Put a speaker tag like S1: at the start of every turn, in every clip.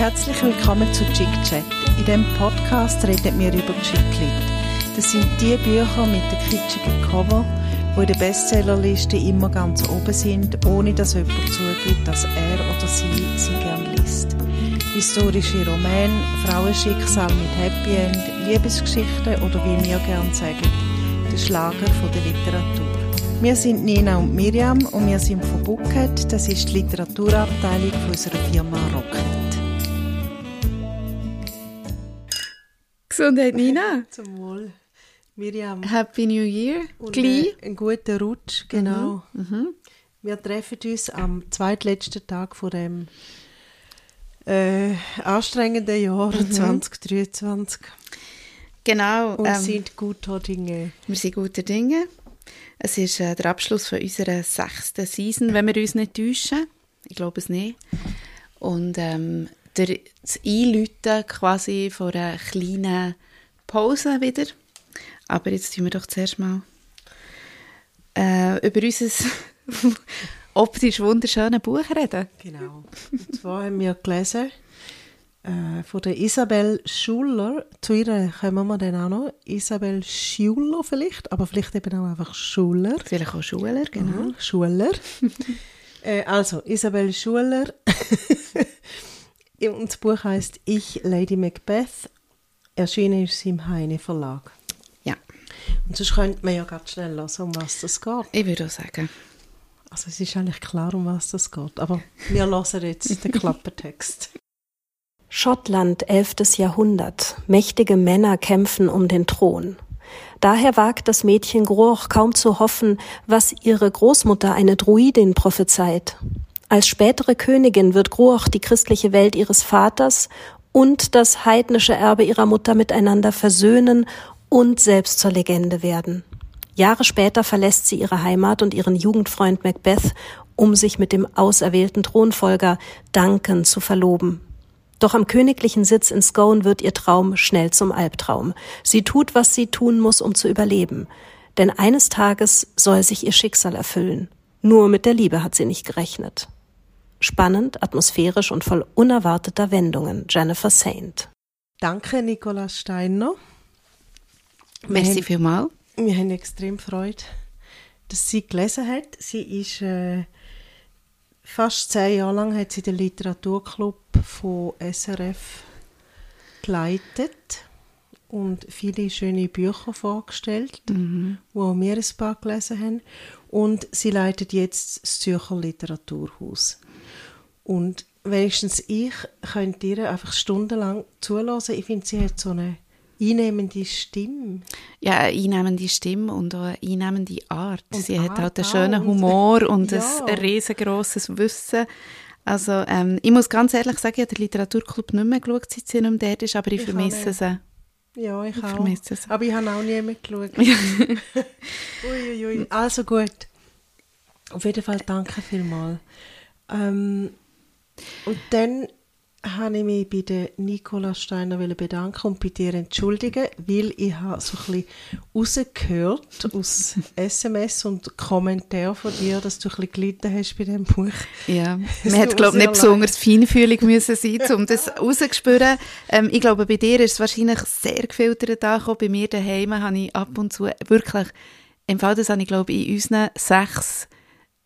S1: Herzlich willkommen zu Chick Chat. In diesem Podcast reden wir über Chicklit. Das sind die Bücher mit den kitschigen Cover, die in der Bestsellerliste immer ganz oben sind, ohne dass jemand zugibt, dass er oder sie sie gern liest. Historische Romane, Frauenschicksal mit Happy End, Liebesgeschichten oder wie wir gern sagen, der Schlager von der Literatur. Wir sind Nina und Miriam und wir sind von Bucket. Das ist die Literaturabteilung unserer Firma Rocket.
S2: Gesundheit, Nina.
S1: Zum Wohl. Miriam.
S2: Happy New Year.
S1: Und
S2: Gleich.
S1: einen guten Rutsch, genau. Wir treffen uns am zweitletzten Tag von dem äh, anstrengenden Jahr 2023
S2: Genau.
S1: und
S2: ähm,
S1: sind guter Dinge.
S2: wir sind guter Dinge. Es ist äh, der Abschluss von unserer sechsten Season, wenn wir uns nicht täuschen. Ich glaube es nicht. Und ähm, der, das Einläuten quasi von einer kleinen Pause wieder. Aber jetzt tun wir doch zuerst mal äh, über unser optisch wunderschönes Buch reden.
S1: Genau. Und zwar haben wir gelesen äh, von der Isabel Schuller. Zu ihr kommen wir dann auch noch. Isabel Schuller vielleicht, aber vielleicht eben auch einfach Schuller.
S2: Vielleicht auch Schuler, genau.
S1: Mhm, Schuller. äh, also, Isabel Schuller. Und das Buch heißt Ich, Lady Macbeth. Erschienen ist es im Heine Verlag.
S2: Ja,
S1: Und sonst könnte man ja ganz schnell hören, um was das geht.
S2: ich würde auch sagen.
S1: Also es ist eigentlich klar, um was das geht. Aber wir hören jetzt den Klappertext.
S3: Schottland, 11. Jahrhundert. Mächtige Männer kämpfen um den Thron. Daher wagt das Mädchen Groch kaum zu hoffen, was ihre Großmutter eine Druidin prophezeit. Als spätere Königin wird Groch die christliche Welt ihres Vaters und das heidnische Erbe ihrer Mutter miteinander versöhnen und selbst zur Legende werden. Jahre später verlässt sie ihre Heimat und ihren Jugendfreund Macbeth, um sich mit dem auserwählten Thronfolger Duncan zu verloben. Doch am königlichen Sitz in Scone wird ihr Traum schnell zum Albtraum. Sie tut, was sie tun muss, um zu überleben. Denn eines Tages soll sich ihr Schicksal erfüllen. Nur mit der Liebe hat sie nicht gerechnet. Spannend, atmosphärisch und voll unerwarteter Wendungen. Jennifer Saint.
S1: Danke, Nicola Steiner.
S2: Merci vielmals.
S1: Wir haben extrem Freude, dass sie gelesen hat. Sie ist äh, fast zehn Jahre lang hat sie den Literaturclub von SRF geleitet und viele schöne Bücher vorgestellt, wo auch wir ein paar gelesen haben. Und sie leitet jetzt das Zürcher Literaturhaus. Und wenigstens ich könnte ihr einfach stundenlang zulassen. Ich finde, sie hat so eine einnehmende Stimme.
S2: Ja, eine einnehmende Stimme und auch eine einnehmende Art.
S1: Und
S2: Sie hat
S1: Art
S2: halt einen schönen Humor und
S1: Ja.
S2: ein riesengroßes Wissen. Also ähm, ich muss ganz ehrlich sagen, ich habe den Literaturclub nicht mehr geschaut, seit sie nicht mehr dort ist, aber ich,
S1: Ich
S2: vermisse sie.
S1: Ja, ich,
S2: Ich
S1: auch.
S2: es.
S1: Aber ich habe auch nie mehr geschaut. Uiuiui. Also gut. Auf jeden Fall danke vielmals. Ähm, und dann habe ich mich bei der Nicola Steiner bedanken und bei dir entschuldigen, weil ich habe so ein bisschen rausgehört aus SMS und Kommentaren von dir, dass du ein bisschen gelitten hast bei diesem Buch.
S2: Ja, man hat
S1: tut
S2: glaube nicht besonders feinfühlig müssen sein, um das rauszuspüren. Ähm, ich glaube, bei dir ist es wahrscheinlich sehr gefiltert angekommen. Bei mir daheim habe ich ab und zu wirklich, im Fall das habe ich glaube in unseren sechs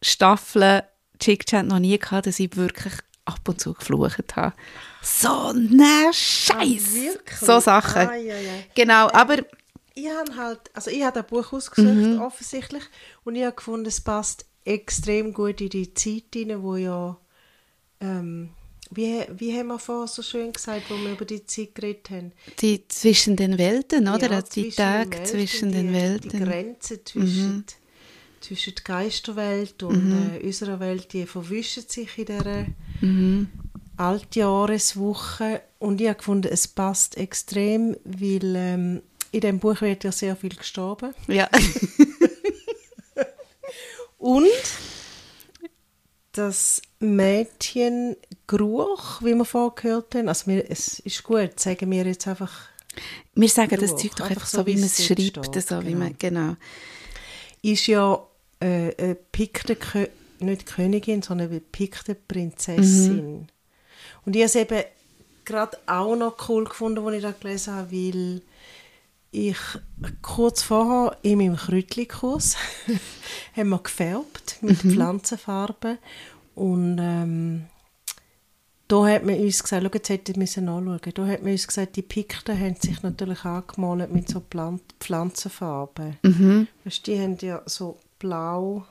S2: Staffeln Chick Chat noch nie gehabt, dass ich wirklich ab und zu geflucht habe. So ne Scheiß.
S1: wirklich?
S2: so Sachen.
S1: Ai, ai, ai.
S2: Genau, aber
S1: ich habe halt, also ich habe ein Buch ausgesucht,
S2: Mhm.
S1: offensichtlich, und ich habe gefunden, es passt extrem gut in die Zeit hinein, wo ja, ähm, wie, wie haben wir vorher so schön gesagt, wo wir über die Zeit geredet haben?
S2: die zwischen den Welten, oder?
S1: Ja,
S2: die Tage
S1: Welten,
S2: zwischen
S1: die,
S2: den
S1: Die
S2: Welten. Mhm.
S1: Grenze zwischen, zwischen der Geisterwelt und
S2: Mhm.
S1: äh, unserer Welt, die verwischen sich in dieser
S2: Mhm.
S1: Altjahreswoche. Und ich habe gefunden, es passt extrem, weil ähm, in diesem Buch wird ja sehr viel gestorben.
S2: Ja.
S1: Und das Mädchen Gruch, wie wir vorher gehört haben, also wir, es ist gut, sagen wir jetzt einfach,
S2: Wir sagen das
S1: Druck,
S2: Zeug doch
S1: einfach so,
S2: so, wie
S1: wie
S2: man
S1: es
S2: schreibt.
S1: steht,
S2: So, wie
S1: genau.
S2: man, genau.
S1: ist ja äh, eine Pikte, nicht Königin, sondern eine Pikte Prinzessin. Und ich habe es eben gerade auch noch cool gefunden, als ich das gelesen habe, weil ich kurz vorher in meinem Kräutli-Kurs haben wir gefärbt mit mhm. Pflanzenfarben und ähm, da hat man uns gesagt, schau, jetzt hätte ich anschauen da hat man uns gesagt, die Pikten haben sich natürlich angemalt mit so Pflan Pflanzenfarben. Mhm. Weißt, die haben ja so blau...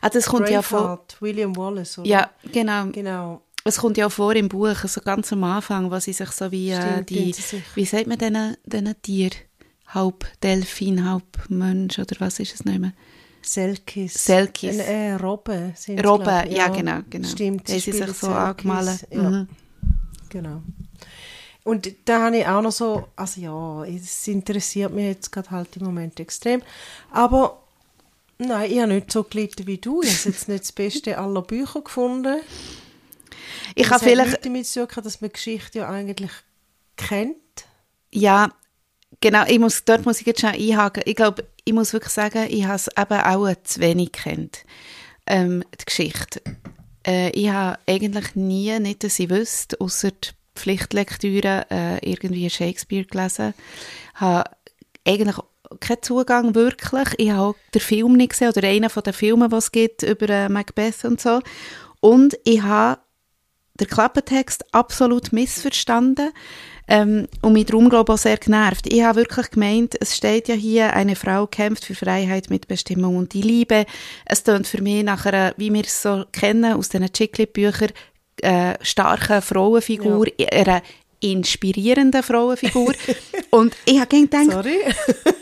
S2: Ah, das kommt ja vor...
S1: William Wallace, oder?
S2: Ja, genau.
S1: genau.
S2: Es kommt ja auch vor im Buch, also ganz am Anfang, wo sie sich so wie äh, die... Wie sagt man diesen, diesen Tier? Halb Delfin, halb Mensch, oder was ist es nicht mehr?
S1: Selkis.
S2: Selkis.
S1: Äh, Robben
S2: sind Robben, ja, ja, genau, genau.
S1: Stimmt.
S2: sie sich so angemalt. Ja. Mhm.
S1: Genau. Und da habe ich auch noch so, also ja, es interessiert mich jetzt gerade halt im Moment extrem, aber nein, ich habe nicht so gelitten wie du. Ich habe jetzt nicht das Beste aller Bücher gefunden.
S2: Ich habe vielleicht...
S1: Damit zu tun, dass man Geschichte ja eigentlich kennt.
S2: Ja, genau, ich muss, dort muss ich jetzt schon einhaken. Ich glaube, ich muss wirklich sagen, ich habe es eben auch zu wenig kennt, ähm, die Geschichte. Äh, ich habe eigentlich nie, nicht dass ich wüsste, außer die Pflichtlektüre, äh, irgendwie Shakespeare gelesen. Ich habe eigentlich keinen Zugang wirklich. Ich habe auch den Film nicht gesehen, oder einen von den Filmen, die es gibt, über äh, Macbeth und so. Und ich habe den Klappentext absolut missverstanden. Ähm, und mich darum, glaube ich, auch sehr genervt. Ich habe wirklich gemeint, es steht ja hier, eine Frau kämpft für Freiheit, mit Bestimmung und die Liebe. Es tönt für mich nach einer, wie wir es so kennen aus diesen Chiclet-Büchern, äh, starken Frauenfigur, ja. einer inspirierenden Frauenfigur. und ich habe gedacht,
S1: Sorry.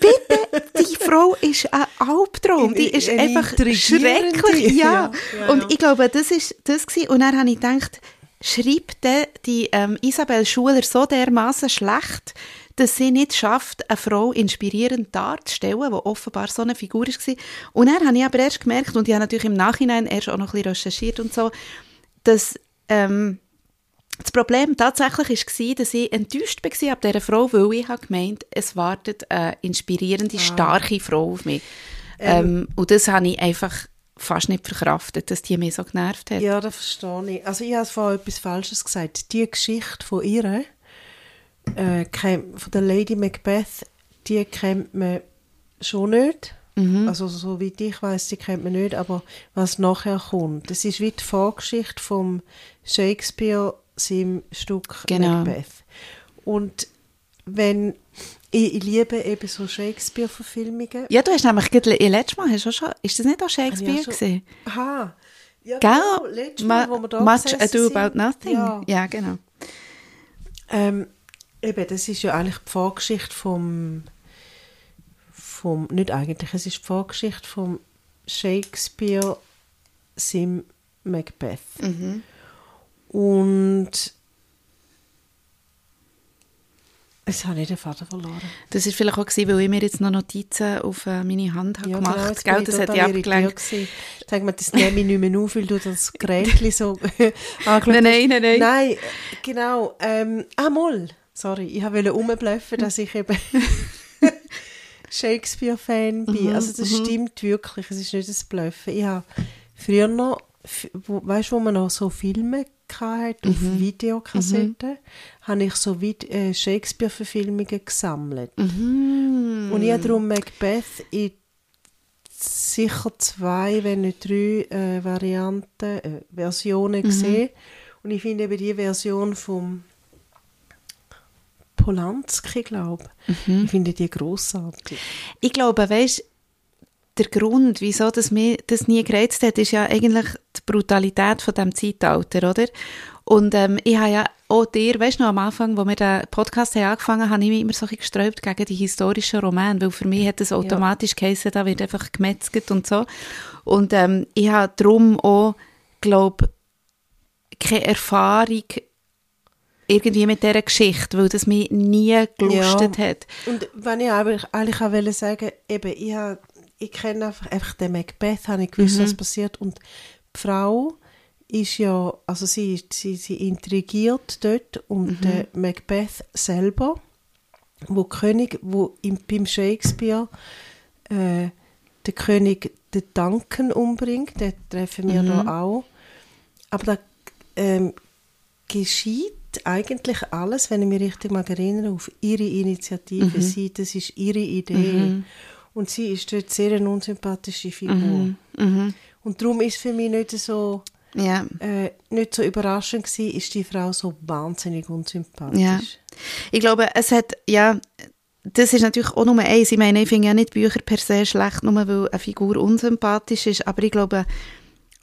S2: bitte, die Frau ist ein Albtraum. Die ist einfach schrecklich. Ja. ja. Und ich glaube, das ist das gewesen. Und dann habe ich gedacht, schreibt die ähm, Isabel Schuler so dermaßen schlecht, dass sie nicht schafft, eine Frau inspirierend darzustellen, die offenbar so eine Figur war. Und dann habe ich aber erst gemerkt, und ich habe natürlich im Nachhinein erst auch noch ein bisschen recherchiert und so, dass ähm, das Problem tatsächlich war, dass ich enttäuscht war ab dieser Frau, weil ich gemeint, es wartet eine inspirierende, ah. starke Frau auf mich. Ähm, ähm, und das habe ich einfach fast nicht verkraftet, dass die mich so genervt hat.
S1: Ja, das verstehe ich. Also ich habe vorhin etwas Falsches gesagt. Die Geschichte von ihr, äh, von der Lady Macbeth, die kennt man schon nicht. Mhm. Also so wie ich weiß, die kennt man nicht, aber was nachher kommt, das ist wie die Vorgeschichte vom Shakespeare, seinem Stück genau. Macbeth. Und wenn ich, ich, liebe eben so Shakespeare-Verfilmungen.
S2: Ja, du hast nämlich letztes Mal, hast du schon, ist das nicht auch Shakespeare ja?
S1: Aha. Ja,
S2: genau, letztes Mal, wo wir da Much Ado sind. About Nothing. Ja, ja genau.
S1: Ähm, eben, das ist ja eigentlich die Vorgeschichte vom, vom, nicht eigentlich, es ist die Vorgeschichte vom Shakespeare Sim Macbeth. Mhm. Und Jetzt habe ich den Vater verloren.
S2: Das war vielleicht auch, gewesen, weil ich mir jetzt noch Notizen auf äh, meine Hand habe ja, genau, gemacht habe. Das hat ich abgelenkt.
S1: Sag mal, das nehme ich nicht mehr auf, weil du das Gerät so
S2: angeschaut nein, nein, nein, nein.
S1: Nein, genau. Ähm, ah, mal. Sorry, ich wollte rumbluffen, dass ich eben Shakespeare-Fan bin. Mhm, also das mhm. stimmt wirklich, es ist nicht das Bluffen. Ich habe früher noch, weißt du, wo man noch so Filme hatte, auf mhm. Videokassetten, mhm. habe ich so äh, Shakespeare-Verfilmungen gesammelt. Mhm. Und ich habe darum Macbeth in sicher zwei, wenn nicht drei äh, Varianten, äh, Versionen mhm. gesehen. Und ich finde eben die Version vom Polanski, glaube mhm. ich, finde die grossartig.
S2: Ich glaube, weißt der Grund, wieso das mir das nie gereizt hat, ist ja eigentlich die Brutalität von dem Zeitalter, oder? Und ähm, ich habe ja auch dir, weißt du noch, am Anfang, wo wir den Podcast haben angefangen haben, habe ich mich immer so ein gesträubt gegen die historischen Romane, weil für mich hat es automatisch ja. geheißen, da wird einfach gemetzelt und so. Und ähm, ich habe darum auch, glaube keine Erfahrung irgendwie mit dieser Geschichte, weil das mich nie gelustet ja. hat.
S1: Und wenn ich eigentlich, eigentlich auch wollte sagen, eben, ich habe ich kenne einfach, einfach den Macbeth, habe ich gewusst, mhm. was passiert. Und die Frau ist ja, also sie, sie, sie intrigiert dort und mhm. der Macbeth selber, wo König, wo im, beim Shakespeare äh, der König den Duncan umbringt, den treffen wir mhm. da auch. Aber da ähm, geschieht eigentlich alles, wenn ich mich richtig mag erinnere, auf ihre Initiative.
S2: Mhm.
S1: Sie, das ist ihre Idee. Und sie ist dort sehr eine unsympathische Figur.
S2: Mhm.
S1: Und darum ist für mich nicht so,
S2: Ja.
S1: äh, nicht so überraschend gewesen, ist die Frau so wahnsinnig unsympathisch.
S2: Ja. Ich glaube, es hat, ja, das ist natürlich auch nur eins. Ich meine, ich finde ja nicht Bücher per se schlecht, nur weil eine Figur unsympathisch ist, aber ich glaube,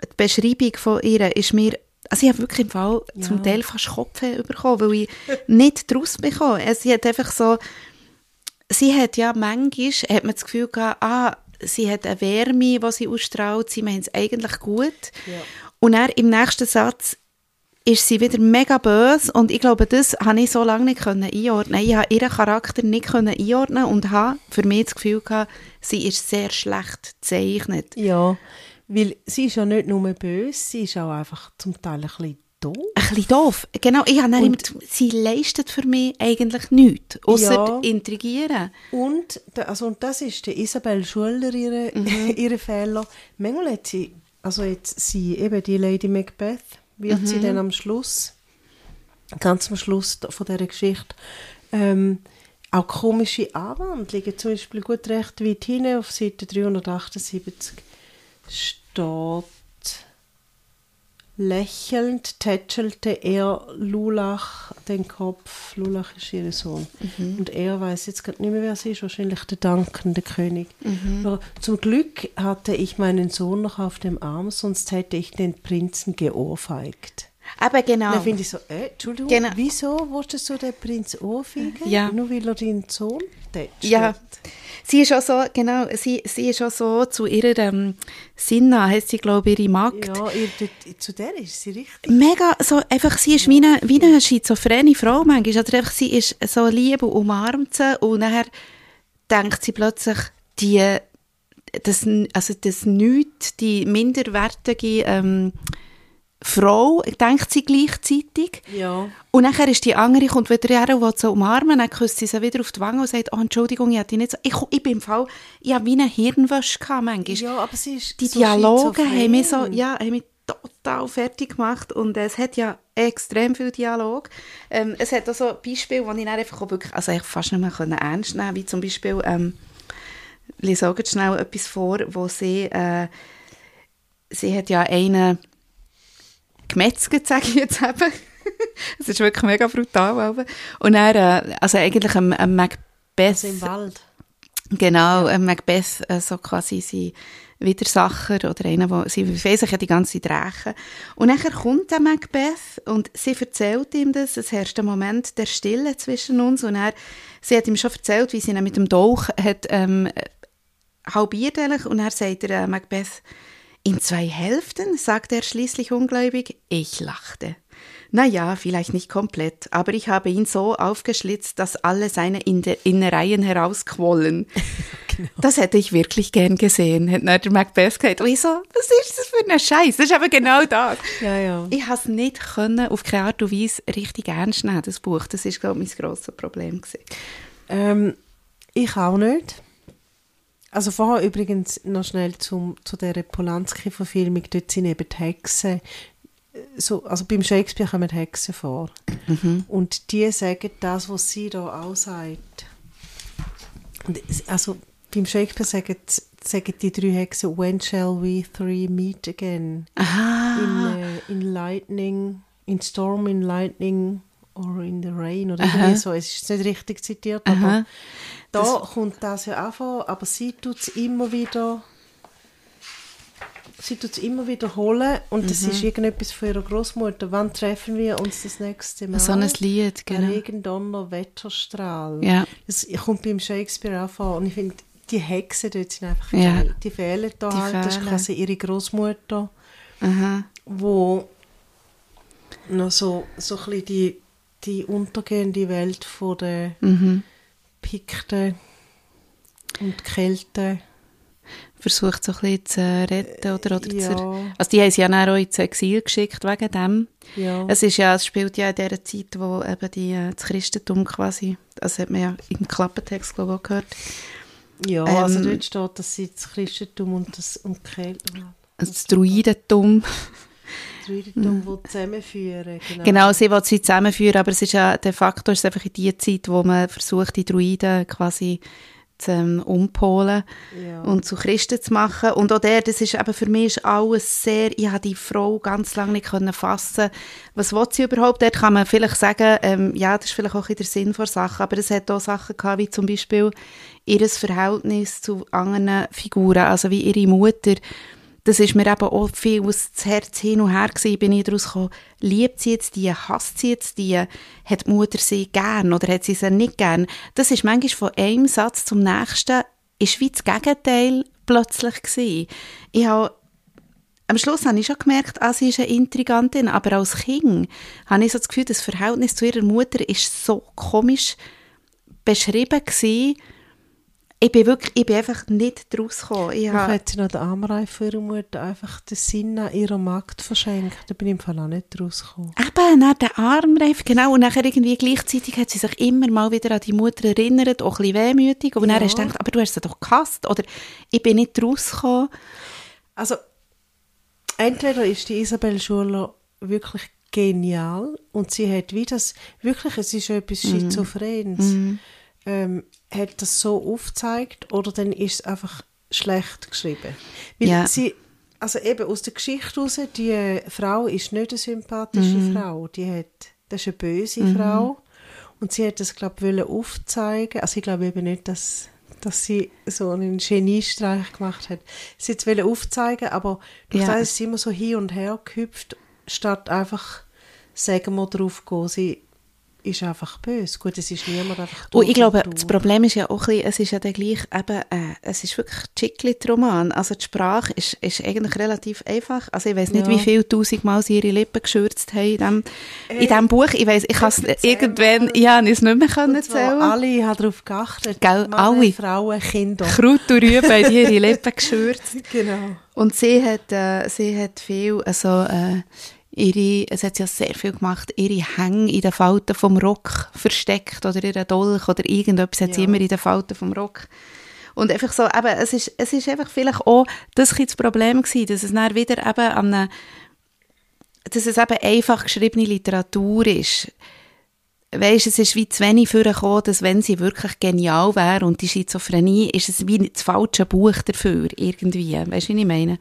S2: die Beschreibung von ihr ist mir, also ich habe wirklich im Fall zum Teil fast Kopfweh bekommen, weil ich nicht daraus bekomme. Es- Sie hat einfach so, sie hat ja manchmal, hat man das Gefühl gehabt, ah, sie hat eine Wärme, die sie ausstrahlt, sie meint es eigentlich gut. Und dann im nächsten Satz ist sie wieder mega böse und ich glaube, das habe ich so lange nicht können einordnen. Ich habe ihren Charakter nicht können einordnen und habe für mich das Gefühl gehabt, sie ist sehr schlecht gezeichnet.
S1: Ja, weil sie ist ja nicht nur böse, sie ist auch einfach zum Teil ein bisschen doof.
S2: Ein bisschen doof. Genau, ich habe immer, sie leistet für mich eigentlich nichts, außer
S1: Ja.
S2: intrigieren.
S1: Und, also, und das ist der Isabel Schuller ihre,
S2: Mhm.
S1: ihre Fehler. Manchmal hat sie, also jetzt sie, eben die Lady Macbeth, wird
S2: Mhm.
S1: sie dann am Schluss, ganz am Schluss von dieser Geschichte, ähm, auch komische Anwandlungen, zum Beispiel gut recht weit hinten auf Seite 378 steht, Lächelnd tätschelte er Lulach den Kopf. Lulach ist ihr Sohn. Und er weiß jetzt gerade nicht mehr, wer sie ist. Wahrscheinlich der Duncan, der König. Aber zum Glück hatte ich meinen Sohn noch auf dem Arm, sonst hätte ich den Prinzen geohrfeigt.
S2: Aber genau.
S1: Dann finde ich so, äh, Entschuldigung,
S2: Genau.
S1: wieso wolltest du den Prinz ohrfeigen?
S2: Ja.
S1: Nur weil er deinen Sohn tätscht.
S2: Ja, sie ist auch so, genau, sie, sie ist auch so zu ihrer ähm, Sinna, heisst sie, glaube ich, ihre Magd.
S1: Ja, ihr, dort- zu der ist sie richtig.
S2: Mega, so einfach, sie ist wie eine, wie eine schizophrene Frau manchmal, oder einfach, sie ist so lieb und umarmt sie und nachher denkt sie plötzlich, die, das, also das Nichts, die minderwertige ähm, Frau, denkt sie gleichzeitig.
S1: Ja.
S2: Und nachher ist die andere, kommt wieder her und will sie umarmen, dann küsst sie sie wieder auf die Wange und sagt, oh, Entschuldigung, ich dich nicht so... Ich, ich bin im Fall, ich habe wie eine Hirnwäsche gehabt manchmal.
S1: Ja, aber sie ist
S2: Die
S1: so
S2: Dialoge haben mich, so, ja, haben mich total fertig gemacht und es hat ja extrem viel Dialog. Ähm, es hat auch so Beispiele, wo ich dann einfach auch wirklich, also ich fast nicht mehr können ernst nehmen wie zum Beispiel, ähm, ich jetzt schnell etwas vor, wo sie, äh, sie hat ja einen gemetzelt, sage ich jetzt eben. Es ist wirklich mega brutal. aber. Und dann, äh, also eigentlich ein, ein Macbeth...
S1: Also im Wald.
S2: Genau, äh, Macbeth, äh, so quasi sein Widersacher oder einer, wo sie will sich ja die ganze Zeit rächen. Und nachher kommt der Macbeth und sie erzählt ihm das, es herrscht ein Moment der Stille zwischen uns und er, sie hat ihm schon erzählt, wie sie ihn mit dem Dolch hat ähm, halbiert eigentlich und er sagt der äh, Macbeth, in zwei Hälften, sagte er schließlich ungläubig. Ich lachte. Na ja, vielleicht nicht komplett, aber ich habe ihn so aufgeschlitzt, dass alle seine Innereien herausquollen. Das hätte ich wirklich gern gesehen, hat dann der Macbeth gesagt. Und ich so, was ist das für ein Scheiß? Das ist eben genau das.
S1: Ja, ja.
S2: Ich habe es nicht können, auf keine Art und Weise richtig ernst nehmen, das Buch. Das ist, glaube ich, mein grosses Problem. Gewesen.
S1: Ähm, ich auch nicht. Also vorher übrigens noch schnell zum, zu dieser Polanski-Verfilmung. Dort sind eben die Hexen. äh, So, also beim Shakespeare kommen Hexen vor. Und die sagen das, was sie da auch sagt. Und also beim Shakespeare sagen, sagen die drei Hexen, when shall we three meet again?
S2: Aha.
S1: In, äh, in lightning, in storm, in lightning or in the rain oder irgendwie so. Es ist nicht richtig zitiert, aber Da kommt das ja auch vor, aber sie tut es immer wieder sie tut es immer wiederholen und das
S2: Mhm.
S1: ist irgendetwas von ihrer Großmutter. Wann treffen wir uns das nächste Mal?
S2: So ein Lied, genau.
S1: Regen, Donner, Wetterstrahl.
S2: Ja.
S1: Das kommt beim Shakespeare auch vor und ich finde, die Hexen dort sind einfach
S2: Ja.
S1: geil. Die fehlen da
S2: Die
S1: halt. Das ist
S2: fehlen.
S1: quasi ihre Großmutter,
S2: Aha.
S1: wo noch so, so ein bisschen die, die untergehende Welt von der
S2: Mhm.
S1: Pikten und Kälte
S2: Versucht so ein bisschen zu retten oder, oder
S1: ja.
S2: zu... Also die haben sie ja dann auch ins Exil geschickt wegen dem.
S1: Ja.
S2: Es, ist ja, es spielt ja in dieser Zeit, wo eben die, äh, das Christentum quasi, das hat man ja im Klappentext, glaube ich, auch gehört,
S1: Ja, also
S2: Ähm,
S1: dort steht, dass sie das Christentum und das und Kälte.
S2: also das Druidentum,
S1: Druidentum mhm. zusammenführen.
S2: Genau. genau, sie will sie zusammenführen, aber es ist ja, de facto ist es einfach in die Zeit, wo man versucht, die Druiden quasi zu ähm, umpolen ja. und zu Christen zu machen. Und auch der, das ist eben für mich ist alles sehr, ich habe die Frau ganz lange nicht können fassen. Was will sie überhaupt? Dort kann man vielleicht sagen, ähm, ja, das ist vielleicht auch in der Sinn von Sachen, aber es hat auch Sachen gehabt, wie zum Beispiel ihr Verhältnis zu anderen Figuren, also wie ihre Mutter, das ist mir eben auch viel aus das Herz hin und her gewesen, bin ich daraus gekommen, liebt sie jetzt die, hasst sie jetzt die, hat die Mutter sie gern oder hat sie sie nicht gern? Das ist manchmal von einem Satz zum nächsten, ist wie das Gegenteil plötzlich gewesen. Ich habe am Schluss habe ich schon gemerkt, ah, sie ist eine Intrigantin, aber als Kind habe ich so das Gefühl, das Verhältnis zu ihrer Mutter ist so komisch beschrieben gewesen, ich bin wirklich, ich bin einfach nicht daraus gekommen.
S1: Ich hat sie noch den Armreif für ihre Mutter einfach den Sinn an ihrer Magd verschenkt. Da bin ich im Fall auch nicht daraus gekommen.
S2: Eben, nach den Armreif, genau. Und nachher irgendwie gleichzeitig hat sie sich immer mal wieder an die Mutter erinnert, auch ein bisschen wehmütig. Und ja. dann hast du gedacht, aber du hast sie doch gehasst. Oder ich bin nicht daraus gekommen.
S1: Also, entweder ist die Isabel Schuler wirklich genial und sie hat wie das, wirklich, es ist etwas mhm. Schizophrenes. Mm ähm, hat das so aufgezeigt oder dann ist es einfach schlecht geschrieben. Weil ja. sie, also eben aus der Geschichte heraus, die Frau ist nicht eine sympathische mhm. Frau, die hat, das ist eine böse mhm. Frau und sie hat das, glaube ich, aufzeigen. Also ich glaube eben nicht, dass dass sie so einen Geniestreich gemacht hat. Sie wollte aufzeigen, aber durch ja. das ist sie immer so hin und her gehüpft, statt einfach, sagen wir, drauf gehen. Sie ist einfach böse. Gut, es ist niemand einfach
S2: Und ich glaube, das Problem ist ja auch ein bisschen, es ist ja dann gleich eben, äh, es ist wirklich Chiclet-Roman. Also die Sprache ist, ist eigentlich relativ einfach. Also ich weiß nicht, ja. wie viele tausendmal sie ihre Lippen geschürzt haben in dem, in dem Buch. Ich weiß, ich kann es irgendwann, ja, ich es nicht mehr können erzählen.
S1: Alle haben darauf geachtet.
S2: Gell, Männer, alle.
S1: Frauen, Kinder.
S2: Kraut und Rüben haben ihre Lippen geschürzt.
S1: genau.
S2: Und sie hat, äh, sie hat viel, also, äh, ihre, es hat ja sehr viel gemacht, ihre Hänge in den Falten vom Rock versteckt oder ihre Dolch oder irgendetwas hat ja. sie immer in den Falten vom Rock. Und einfach so, eben, es ist, es ist einfach vielleicht auch das, das Problem gewesen, dass es dann wieder eben an eine, dass es eben einfach geschriebene Literatur ist. Weißt, es ist wie zu wenig vorgekommen, dass wenn sie wirklich genial wäre und die Schizophrenie, ist es wie das falsche Buch dafür, irgendwie. Weißt du, was ich meine?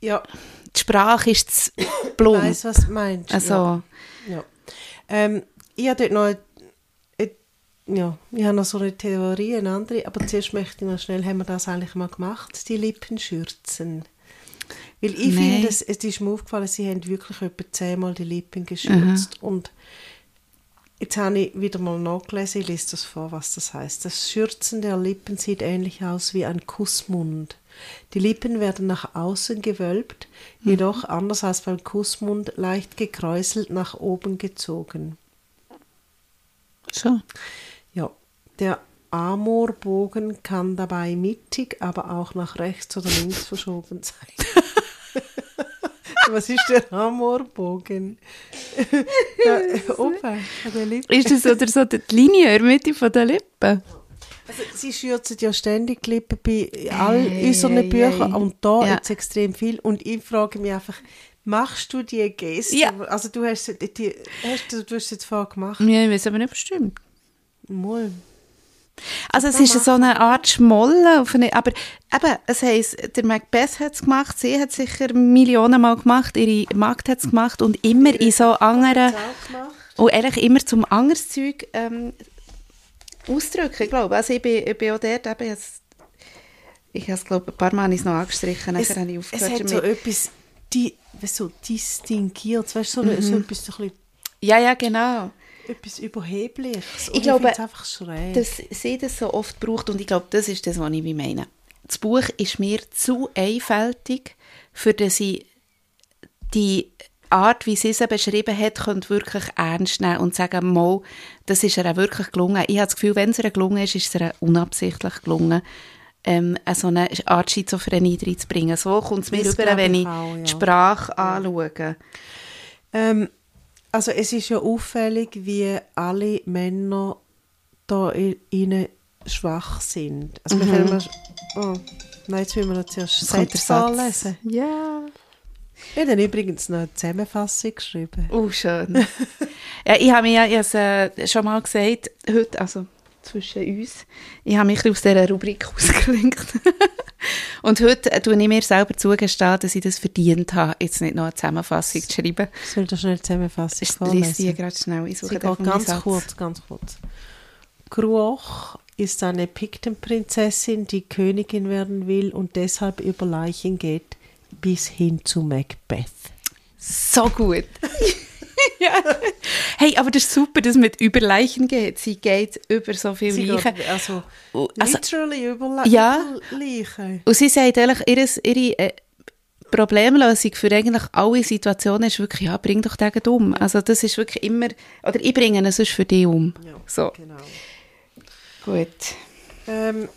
S1: Ja
S2: die Sprache ist zu blond.
S1: Ich weiss, was du meinst.
S2: Also.
S1: Ja. ja. Ähm, ich habe dort noch eine, ja, ich habe noch so eine Theorie, eine andere, aber zuerst möchte ich noch schnell, haben wir das eigentlich mal gemacht, die Lippenschürzen? Weil ich nee. finde, es, es ist mir aufgefallen, sie haben wirklich etwa zehnmal die Lippen geschürzt mhm. und Jetzt habe ich wieder mal nachgelesen, ich lese das vor, was das heißt. Das Schürzen der Lippen sieht ähnlich aus wie ein Kussmund. Die Lippen werden nach außen gewölbt, mhm. jedoch anders als beim Kussmund leicht gekräuselt nach oben gezogen.
S2: So.
S1: Ja, der Amorbogen kann dabei mittig, aber auch nach rechts oder links verschoben sein. Was ist der Amorbogen? da, oben,
S2: Ist das oder so die Linie in der Mitte von der Lippen?
S1: Also, sie schürzen ja ständig die Lippen bei all hey, unseren hey, Büchern hey. und da ja. jetzt extrem viel. Und ich frage mich einfach, machst du die Geste? Ja. Also du hast, die, hast du, du hast es jetzt vorher gemacht.
S2: Ja, ich weiß aber nicht bestimmt.
S1: Mal.
S2: Also es ist so eine Art Schmolle, aber eben, es heisst, der Macbeth hat es gemacht, sie hat es sicher Millionen Mal gemacht, ihre Magd hat es gemacht und immer in so anderen, und eigentlich immer zum anderes Zeug ähm, ausdrücken, ich glaube. Also ich bin, ich bin auch dort eben jetzt, ich habe es glaube ein paar Mal noch angestrichen,
S1: es, habe ich aufgehört Es hat so etwas, die, so distinguiert, weißt so, mhm. so etwas so ein bisschen
S2: Ja, ja, genau.
S1: Etwas Überhebliches.
S2: Ich glaube, dass sie das so oft braucht und ich glaube, das ist das, was ich meine. Das Buch ist mir zu einfältig, für dass ich die Art, wie sie es beschrieben hat, könnte wirklich ernst nehmen und sagen, mal, das ist ihr auch wirklich gelungen. Ich habe das Gefühl, wenn es ihr gelungen ist, ist es ihr unabsichtlich gelungen, ähm, so eine Art Schizophrenie reinzubringen. So kommt es mir das rüber, wenn ich auch, ja. die Sprache ja. anschaue.
S1: Ähm, also es ist ja auffällig, wie alle Männer da in schwach sind. Also mhm. wir können mal, oh, nein, jetzt müssen wir noch zuerst Sätze vorlesen.
S2: Ja.
S1: Ich habe dann übrigens noch eine Zusammenfassung geschrieben.
S2: Oh, schön. ja, ich habe mir ja ich äh, schon mal gesagt, heute, also zwischen uns, ich habe mich aus dieser Rubrik ausgelenkt. Und heute äh, tue ich mir selber zugestehen, dass ich das verdient habe, jetzt nicht noch eine Zusammenfassung zu schreiben.
S1: Soll ich schnell eine Zusammenfassung
S2: Ich
S1: vorlesen?
S2: lese die gerade schnell. Ich suche
S1: ganz kurz, ganz kurz. Gruoch ist eine Piktenprinzessin, die Königin werden will und deshalb über Leichen geht, bis hin zu Macbeth.
S2: So gut. ja. Hey, aber das ist super, dass es mit über Leichen geht. Sie geht über so viele
S1: Sie
S2: Leichen.
S1: geht also,
S2: also-
S1: literally über, Le
S2: Ja.
S1: Leichen.
S2: Und sie sagt eigentlich, ihres, ihre äh, Problemlösung für eigentlich alle Situationen ist wirklich, ja, bring doch den um. Also das ist wirklich immer, oder ich bringe ihn sonst für dich um.
S1: Ja,
S2: So,
S1: genau.
S2: gut.
S1: Ähm,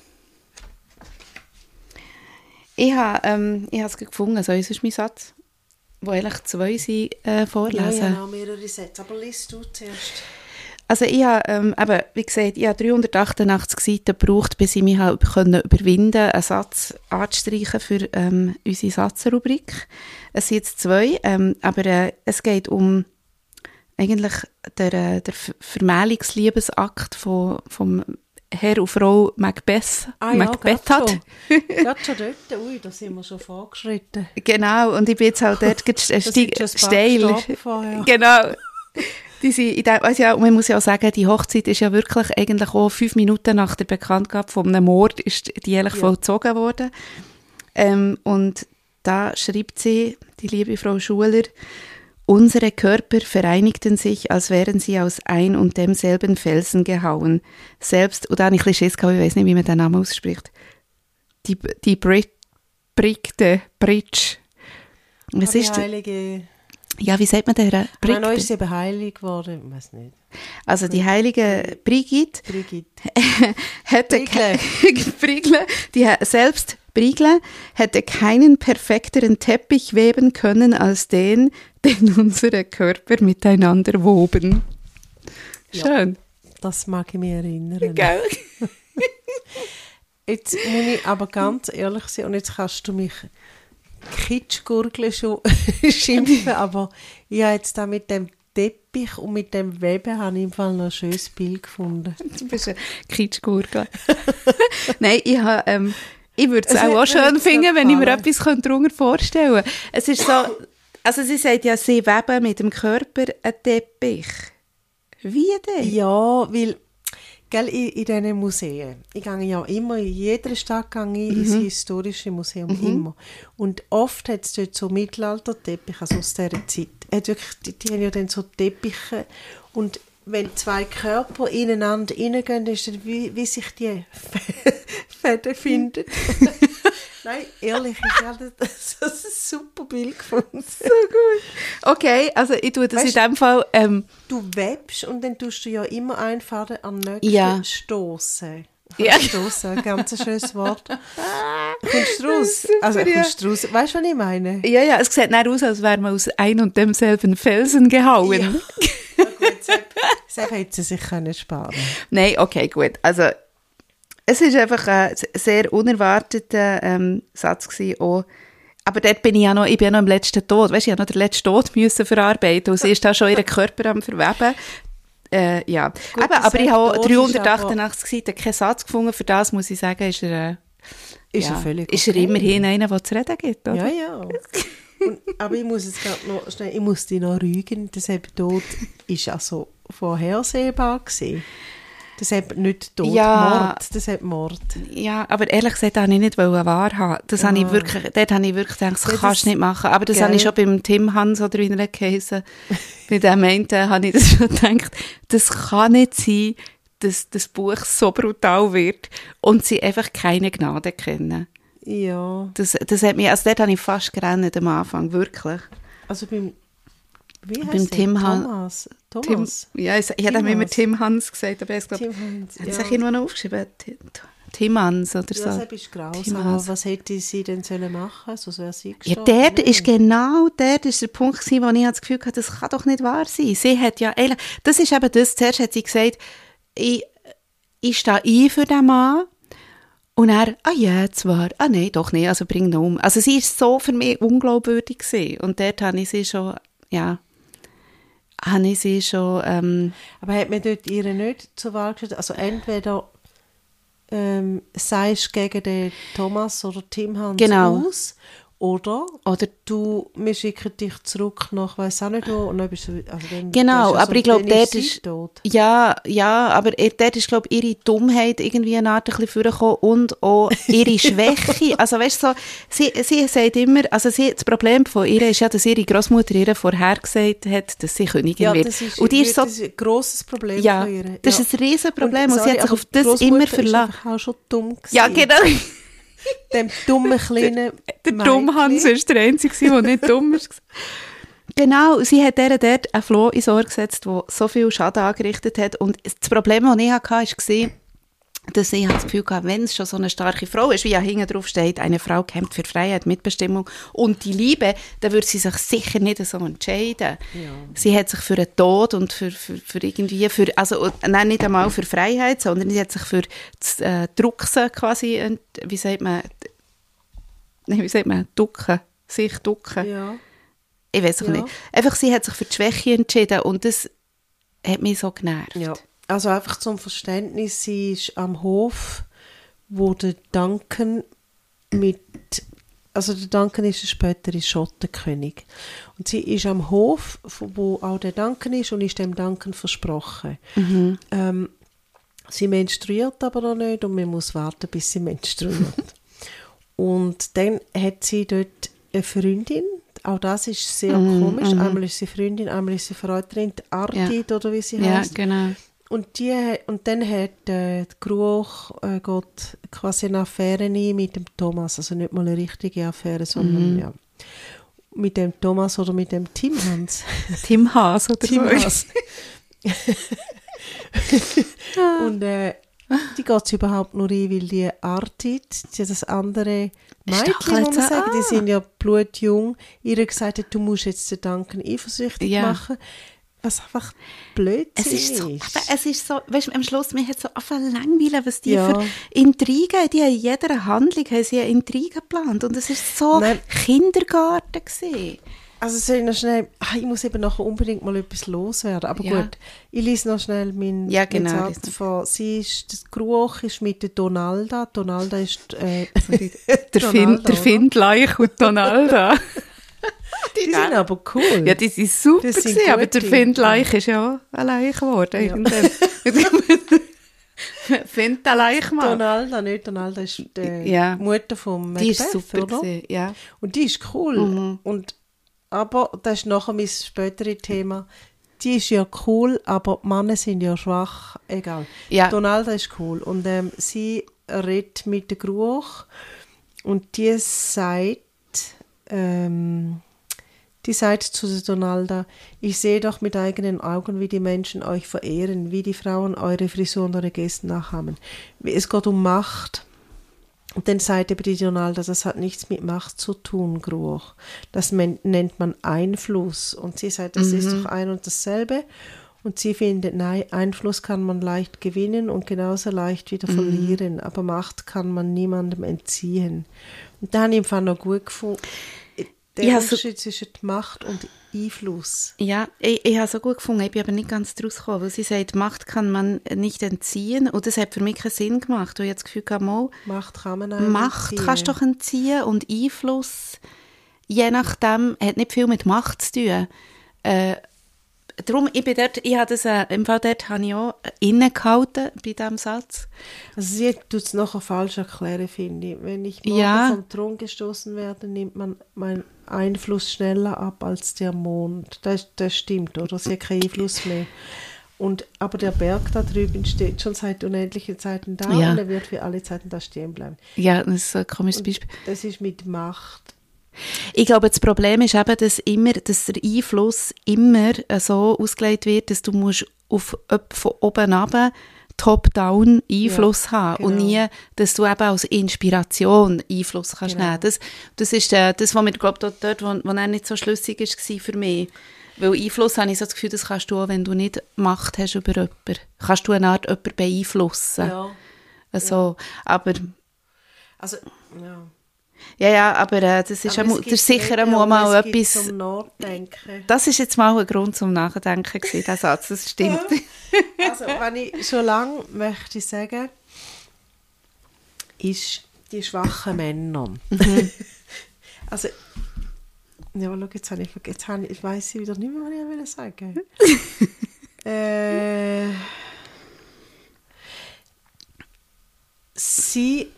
S2: Ich habe ähm, ich habe es gefunden, so ist mein Satz, wo eigentlich zwei sind, äh,
S1: ja,
S2: vorlesen.
S1: ich habe auch mehrere Sätze, aber liest du zuerst.
S2: Also ich habe, ähm, eben, wie gesagt, ich habe 388 Seiten gebraucht, bis ich mich habe können überwinden einen Satz anzustreichen für ähm, unsere Satzrubrik. Es sind jetzt zwei, ähm, aber äh, es geht um eigentlich der, äh, der Ver- Vermählungsliebesakt von, vom Herr und Frau Macbeth.
S1: Ah ja,
S2: Macbeth
S1: gerade
S2: hat.
S1: schon. Gerade schon dort. Ui, da sind wir schon vorgeschritten.
S2: Genau, und ich bin jetzt halt dort steil.
S1: Vorher.
S2: Genau. Die sind, denke, also ja, man muss ja auch sagen, die Hochzeit ist ja wirklich eigentlich auch fünf Minuten nach der Bekanntgabe von einem Mord ist die eigentlich
S1: Ja.
S2: vollzogen worden. Ähm, und da schreibt sie, die liebe Frau Schuler, unsere Körper vereinigten sich, als wären sie aus ein und demselben Felsen gehauen. Selbst, ich ein bisschen Schiss gehabt, ich weiß nicht, wie man den Namen ausspricht. Die, die Brit, Brigde, Bridge. Was
S1: die
S2: ist,
S1: heilige...
S2: ja, wie sagt man der?
S1: Nein,
S2: Brigde?
S1: noch ist sie eben heilig geworden. Ich weiß nicht.
S2: Also die heilige Brigitte
S1: Brigitte.
S2: hätte
S1: Brigle.
S2: die selbst Brigle hätte keinen perfekteren Teppich weben können als den, den unsere Körper miteinander woben.
S1: Ja.
S2: Schön.
S1: Das mag ich mich erinnern.
S2: Gell?
S1: Jetzt muss ich aber ganz ehrlich sein, und jetzt kannst du mich Kitschgurgeln schon schimpfen, aber ich habe jetzt da mit dem Teppich und mit dem Weben habe ich im Fall noch ein schönes Bild gefunden.
S2: Du bist ein Kitschgurke. Nein, ich habe... Ähm, ich würde es auch, auch schön finden, wenn ich mir etwas darunter vorstellen könnte. Es ist so... Also sie sagt ja, sie weben mit dem Körper einen Teppich. Wie denn?
S1: Ja, weil gell, in, in diesen Museen, ich gehe ja immer, in jeder Stadt gehe ich ins historische Museum, immer. Und oft hat es dort so Mittelalterteppiche, also aus dieser Zeit. Hat wirklich, die, die haben ja dann so Teppiche und wenn zwei Körper ineinander reingehen, ist es wie, wie sich die Fäden finden. Nein, ehrlich, ich habe das, das ein super Bild gefunden.
S2: Okay, also ich tue das
S1: Weißt-
S2: in dem Fall... Ähm,
S1: Du webst und dann tust du ja immer einen Faden am nächsten
S2: Ja.
S1: stoßen.
S2: Ja.
S1: Stoßen, ein ganz schönes Wort. Kommst du raus? Also kommst du raus? Weißt du, was ich meine?
S2: Ja, ja, es sieht nicht aus, als wäre man aus ein und demselben Felsen gehauen.
S1: Ja. Ja, gut, Sepp, Sepp hätte sie sich können sparen
S2: Nein, okay, gut. Also, es ist einfach ein sehr unerwarteter ähm, Satz gewesen, auch. Aber dort bin ich ja noch, ich bin ja noch im letzten Tod. Weißt du, ich habe noch den letzten Tod müssen verarbeiten und sie ist da schon ihren Körper am verweben. Äh, ja.
S1: Gut,
S2: Eben, aber ich habe
S1: Tod
S2: auch
S1: ist
S2: 388 Seiten keinen Satz gefunden. Für das muss ich sagen, ist er, äh,
S1: Ist
S2: ja,
S1: er völlig
S2: ist er
S1: okay.
S2: immerhin einer, der zu reden gibt, oder?
S1: Ja, ja. Und, aber ich muss jetzt gerade noch schnell, ich muss dich noch rügen. Das eben Tod ist also vorhersehbar gewesen. Das hat nicht Tod,
S2: Ja.
S1: Mord. Das hat Mord.
S2: Ja, aber ehrlich gesagt, habe ich nicht wahrhaben. Das habe ich wirklich, dort habe ich wirklich gedacht, das
S1: Ja, das-
S2: kannst du nicht machen. Aber das
S1: Gell?
S2: habe ich schon beim Tim Hans oder wie er. Bei dem einen habe ich das schon gedacht. Das kann nicht sein, dass das Buch so brutal wird und sie einfach keine Gnade kennen.
S1: Ja.
S2: Das, das hat mich, also dort habe ich fast gerannt am Anfang, wirklich.
S1: Also beim, wie heißt
S2: Beim
S1: der?
S2: Tim Han-
S1: Thomas.
S2: Tim,
S1: Thomas.
S2: ja, ich, ich habe ihm immer. Tim Hans gesagt, aber ich glaube,
S1: Tim Hans,
S2: hat
S1: ja.
S2: sich irgendwo noch aufgeschrieben? Tim, Hans oder so.
S1: Ja, das ist
S2: Tim
S1: grausam. Was hätte sie denn sollen machen? So wäre sie
S2: Ja,
S1: gestorben.
S2: dort
S1: nicht?
S2: ist genau dort ist der Punkt gewesen, wo ich das Gefühl hatte, das kann doch nicht wahr sein. Sie hat ja, das ist eben das, zuerst hat sie gesagt, ich, ich stehe ein für den Mann Und er, ah ja, zwar, ah nein, doch nicht, also bring ihn um. Also sie ist so für mich unglaubwürdig gewesen. Und dort habe ich sie schon, ja, habe ich sie schon, ähm,
S1: Aber hat man dort ihre nicht zur Wahl gestellt? Also entweder ähm, seist gegen den Thomas oder Tim Hans
S2: Genau.
S1: aus oder,
S2: oder
S1: du, wir schicken dich zurück nach weiss auch nicht wo und dann bist du, also dann,
S2: Genau,
S1: ja
S2: aber ich glaube, dort
S1: sie
S2: ist-
S1: tot.
S2: Ja, ja, aber er- dort ist, glaube ihre Dummheit irgendwie eine Art ein bisschen vorgekommen und auch ihre Schwäche. Also, weißt du, so, sie, sie sagt immer, also sie, das Problem von ihr ist ja, dass ihre Großmutter ihr vorhergesagt hat, dass sie Königin
S1: Ja,
S2: wird.
S1: das ist,
S2: und die ist so,
S1: das ist ein grosses Problem
S2: ja,
S1: von ihr.
S2: das ist ein riesen Problem und, sie
S1: sorry,
S2: hat sich auf das immer verlassen.
S1: einfach auch schon dumm gewesen.
S2: Ja, genau.
S1: Dem dummen kleinen
S2: Der
S1: Mädchen.
S2: dumme Hans war der Einzige, der nicht dumm war. Genau, sie hat ihr dort einen Floh ins Ohr gesetzt, der so viel Schaden angerichtet hat. Und das Problem, das ich hatte, war, dass ich das Gefühl hatte, wenn es schon so eine starke Frau ist, wie ja hinten drauf steht, eine Frau kämpft für Freiheit, Mitbestimmung und die Liebe, dann würde sie sich sicher nicht so entscheiden. Sie hat sich für den Tod und für, für, für irgendwie, für, also nein, nicht einmal für Freiheit, sondern sie hat sich für das äh, Drucksen quasi, wie sagt man, Nein, wie sagt man, ducken, sich ducken.
S1: Ja.
S2: Ich weiß auch
S1: Ja.
S2: nicht. Einfach, sie hat sich für die Schwäche entschieden und das hat mich so genervt.
S1: Ja, also einfach zum Verständnis, sie ist am Hof, wo der Duncan mit, also der Duncan ist ein späterer Schottenkönig und sie ist am Hof, wo auch der Duncan ist und ist dem Duncan versprochen. Ähm, sie menstruiert aber noch nicht und man muss warten, bis sie menstruiert. und dann hat sie dort eine Freundin, auch das ist sehr komisch, einmal ist sie Freundin, einmal ist sie Freundin, die Ardit oder wie sie
S2: Ja,
S1: heißt.
S2: genau.
S1: Und, die, und dann hat äh, die Gruch äh, geht quasi eine Affäre ein mit dem Thomas. Also nicht mal eine richtige Affäre, sondern
S2: Mhm.
S1: ja. Mit dem Thomas oder mit dem Tim Hans.
S2: Tim Haas oder
S1: Tim
S2: so.
S1: Hans. und äh, die geht es überhaupt nur ein, weil die Artit, die das andere Mädchen, muss man sagen, die
S2: an.
S1: sind ja blutjung, ihr gesagt hat, du musst jetzt den Duncan eifersüchtig
S2: Ja.
S1: machen. Was einfach blöd
S2: Es ist so, aber es ist so, weißt du, am Schluss, mir hat so angefangen langweilen, was die
S1: Ja.
S2: für Intrigen, die haben in jeder Handlung haben sie eine Intrige geplant und es ist so
S1: Nein.
S2: Kindergarten gewesen.
S1: Also soll ich noch schnell, ah, ich muss eben nachher unbedingt mal etwas loswerden, aber
S2: Ja.
S1: gut, ich lese noch schnell meinen
S2: Ja, genau,
S1: Satz vor. Sie ist, das Gruch ist mit der Donalda, Donalda ist, äh,
S2: Der
S1: Donalda,
S2: Finn, der? Findleich und Donalda.
S1: die sind aber cool.
S2: Ja, die sind super
S1: Das sind
S2: gewesen, aber der. Findleich ist ja auch allein geworden.
S1: Ja.
S2: irgendwann. Find allein mal.
S1: Donalda, nicht Donalda ist die
S2: Ja.
S1: Mutter von Macbeth,
S2: Die ist super
S1: oder?
S2: gewesen, ja.
S1: Und die ist cool.
S2: Mhm.
S1: Und, aber, das ist nachher mein späteres Thema, die ist ja cool, aber die Männer sind ja schwach, egal.
S2: Ja.
S1: Donalda ist cool und ähm, sie redet mit der Gruch und die sagt, ähm, die sagt zu Donalda, ich sehe doch mit eigenen Augen, wie die Menschen euch verehren, wie die Frauen eure Frisur und eure Gesten nachahmen. Es geht um Macht. Und dann sagt eben die Donalda, das hat nichts mit Macht zu tun, Gruch. Das nennt man Einfluss. Und sie sagt, das ist doch ein und dasselbe. Und sie findet, nein, Einfluss kann man leicht gewinnen und genauso leicht wieder verlieren. Aber Macht kann man niemandem entziehen. Und da habe ich noch gut gefunden. Der
S2: Ja, so-
S1: Unterschied zwischen Macht und Einfluss.
S2: Ja, ich, ich habe es auch gut gefunden. Ich bin aber nicht ganz draus gekommen, weil sie sagt, Macht kann man nicht entziehen. Und das hat für mich keinen Sinn gemacht. Ich habe das Gefühl, gehabt, mal,
S1: Macht kann man einem
S2: Macht
S1: entziehen.
S2: kannst du doch entziehen und Einfluss, je nachdem, hat nicht viel mit Macht zu tun. Äh, darum, ich bin dort, ich habe das, äh, im Fall dort habe ich auch innegehalten bei diesem Satz.
S1: Also sie tut es nachher falsch erklären, finde ich. Wenn ich morgen
S2: Ja.
S1: vom Thron gestoßen werde, nimmt man meinen Einfluss schneller ab als der Mond. Das, das stimmt, oder? Sie hat keinen Einfluss mehr. Und, aber der Berg da drüben steht schon seit unendlichen Zeiten da
S2: Ja.
S1: und er wird für alle Zeiten da stehen bleiben.
S2: Ja, das ist ein komisches Beispiel.
S1: Das ist mit Macht.
S2: Ich glaube, das Problem ist eben, dass, immer, dass der Einfluss immer so ausgelegt wird, dass du musst auf von oben runter top-down Einfluss
S1: Ja,
S2: haben und
S1: genau.
S2: nie, dass du eben als Inspiration Einfluss kannst
S1: Genau.
S2: nehmen. Das, das ist äh, das, was mir, glaube dort, dort wo, wo er nicht so schlüssig war für mich. Weil Einfluss habe ich so das Gefühl, das kannst du auch, wenn du nicht Macht hast über jemanden. Kannst du eine Art jemanden beeinflussen. Also, aber
S1: Also, ja.
S2: Ja, ja, aber äh, das ist,
S1: Aber
S2: einmal, das ist sicher
S1: Regeln
S2: einmal mal etwas...
S1: zum Nachdenken.
S2: Das ist jetzt mal ein Grund zum Nachdenken gewesen, der Satz, das stimmt.
S1: Also, wenn ich schon lange möchte sagen, ist die schwachen Männer.
S2: Mhm.
S1: also, ja, aber schau, jetzt habe ich vergessen, jetzt habe ich, weiss wieder nicht mehr, was ich will sagen äh, Sie.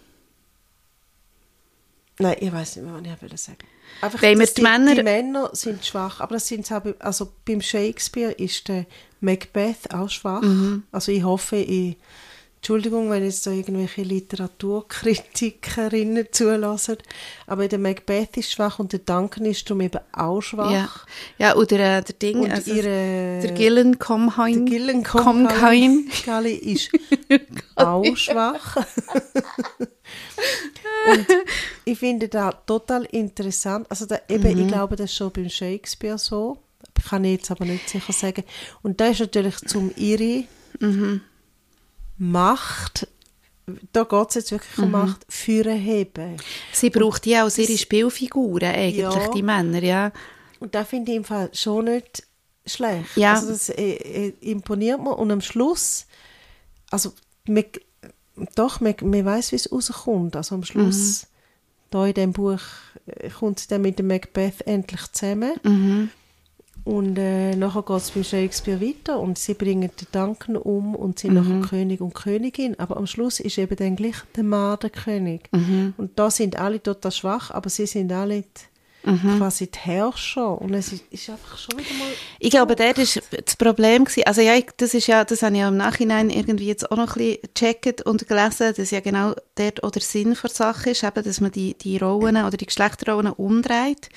S1: Nein, ich weiß nicht mehr, was ich will sagen Einfach, dass
S2: die Männer-
S1: die Männer sind schwach, aber das sind auch, also beim Shakespeare ist der Macbeth auch schwach.
S2: Mhm.
S1: Also ich hoffe, ich, Entschuldigung, wenn jetzt da irgendwelche Literaturkritikerinnen zulassen, aber der Macbeth ist schwach und der Duncan ist darum eben auch schwach.
S2: ja. ja, oder äh, der Ding,
S1: Und
S2: also,
S1: ihre,
S2: der Gillen Comheim.
S1: der Gillen
S2: Comheim.
S1: Gully ist auch schwach. und ich finde das total interessant. Also da, eben,
S2: Mhm.
S1: ich glaube, das ist schon beim Shakespeare so. Ich kann ich jetzt aber nicht sicher sagen. Und da ist natürlich zum ihre
S2: Mhm.
S1: Macht, da geht es jetzt wirklich um
S2: Mhm.
S1: Macht, führen heben.
S2: Sie braucht ja als ihre Spielfiguren eigentlich,
S1: Ja.
S2: die Männer, ja.
S1: Und das finde ich im Fall schon nicht schlecht.
S2: Ja.
S1: Also das äh, äh, imponiert mir. Und am Schluss, also man, doch, man, man weiß, wie es rauskommt. Also am Schluss, da in dem Buch, äh, kommt es dann mit dem Macbeth endlich zusammen.
S2: Mhm.
S1: Und äh, nachher geht es bei Shakespeare weiter und sie bringen den Duncan um und sind nachher König und Königin. Aber am Schluss ist eben dann gleich der Mann der König. Und da sind alle total schwach, aber sie sind alle die, quasi die Herrscher. Und es ist, ist einfach schon wieder mal...
S2: Ich glaube, dort war das Problem, gewesen, also ja, ich, das ist ja, das habe ich ja im Nachhinein irgendwie jetzt auch noch ein bisschen gecheckt und gelesen, dass ja genau dort auch der Sinn der Sache ist, eben, dass man die, die Rollen oder die Geschlechterrollen umdreht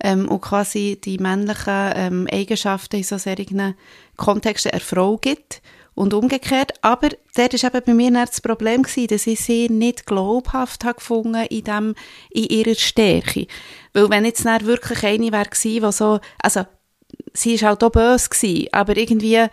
S2: ähm, und quasi die männlichen ähm, Eigenschaften in so solchen Kontexten einer Frau gibt und umgekehrt. Aber dort war eben bei mir das Problem, gewesen, dass ich sie nicht glaubhaft habe gefunden in, dem, in ihrer Stärke. Weil wenn jetzt dann wirklich eine wäre gewesen, die so, also sie war halt auch böse, gewesen, aber irgendwie,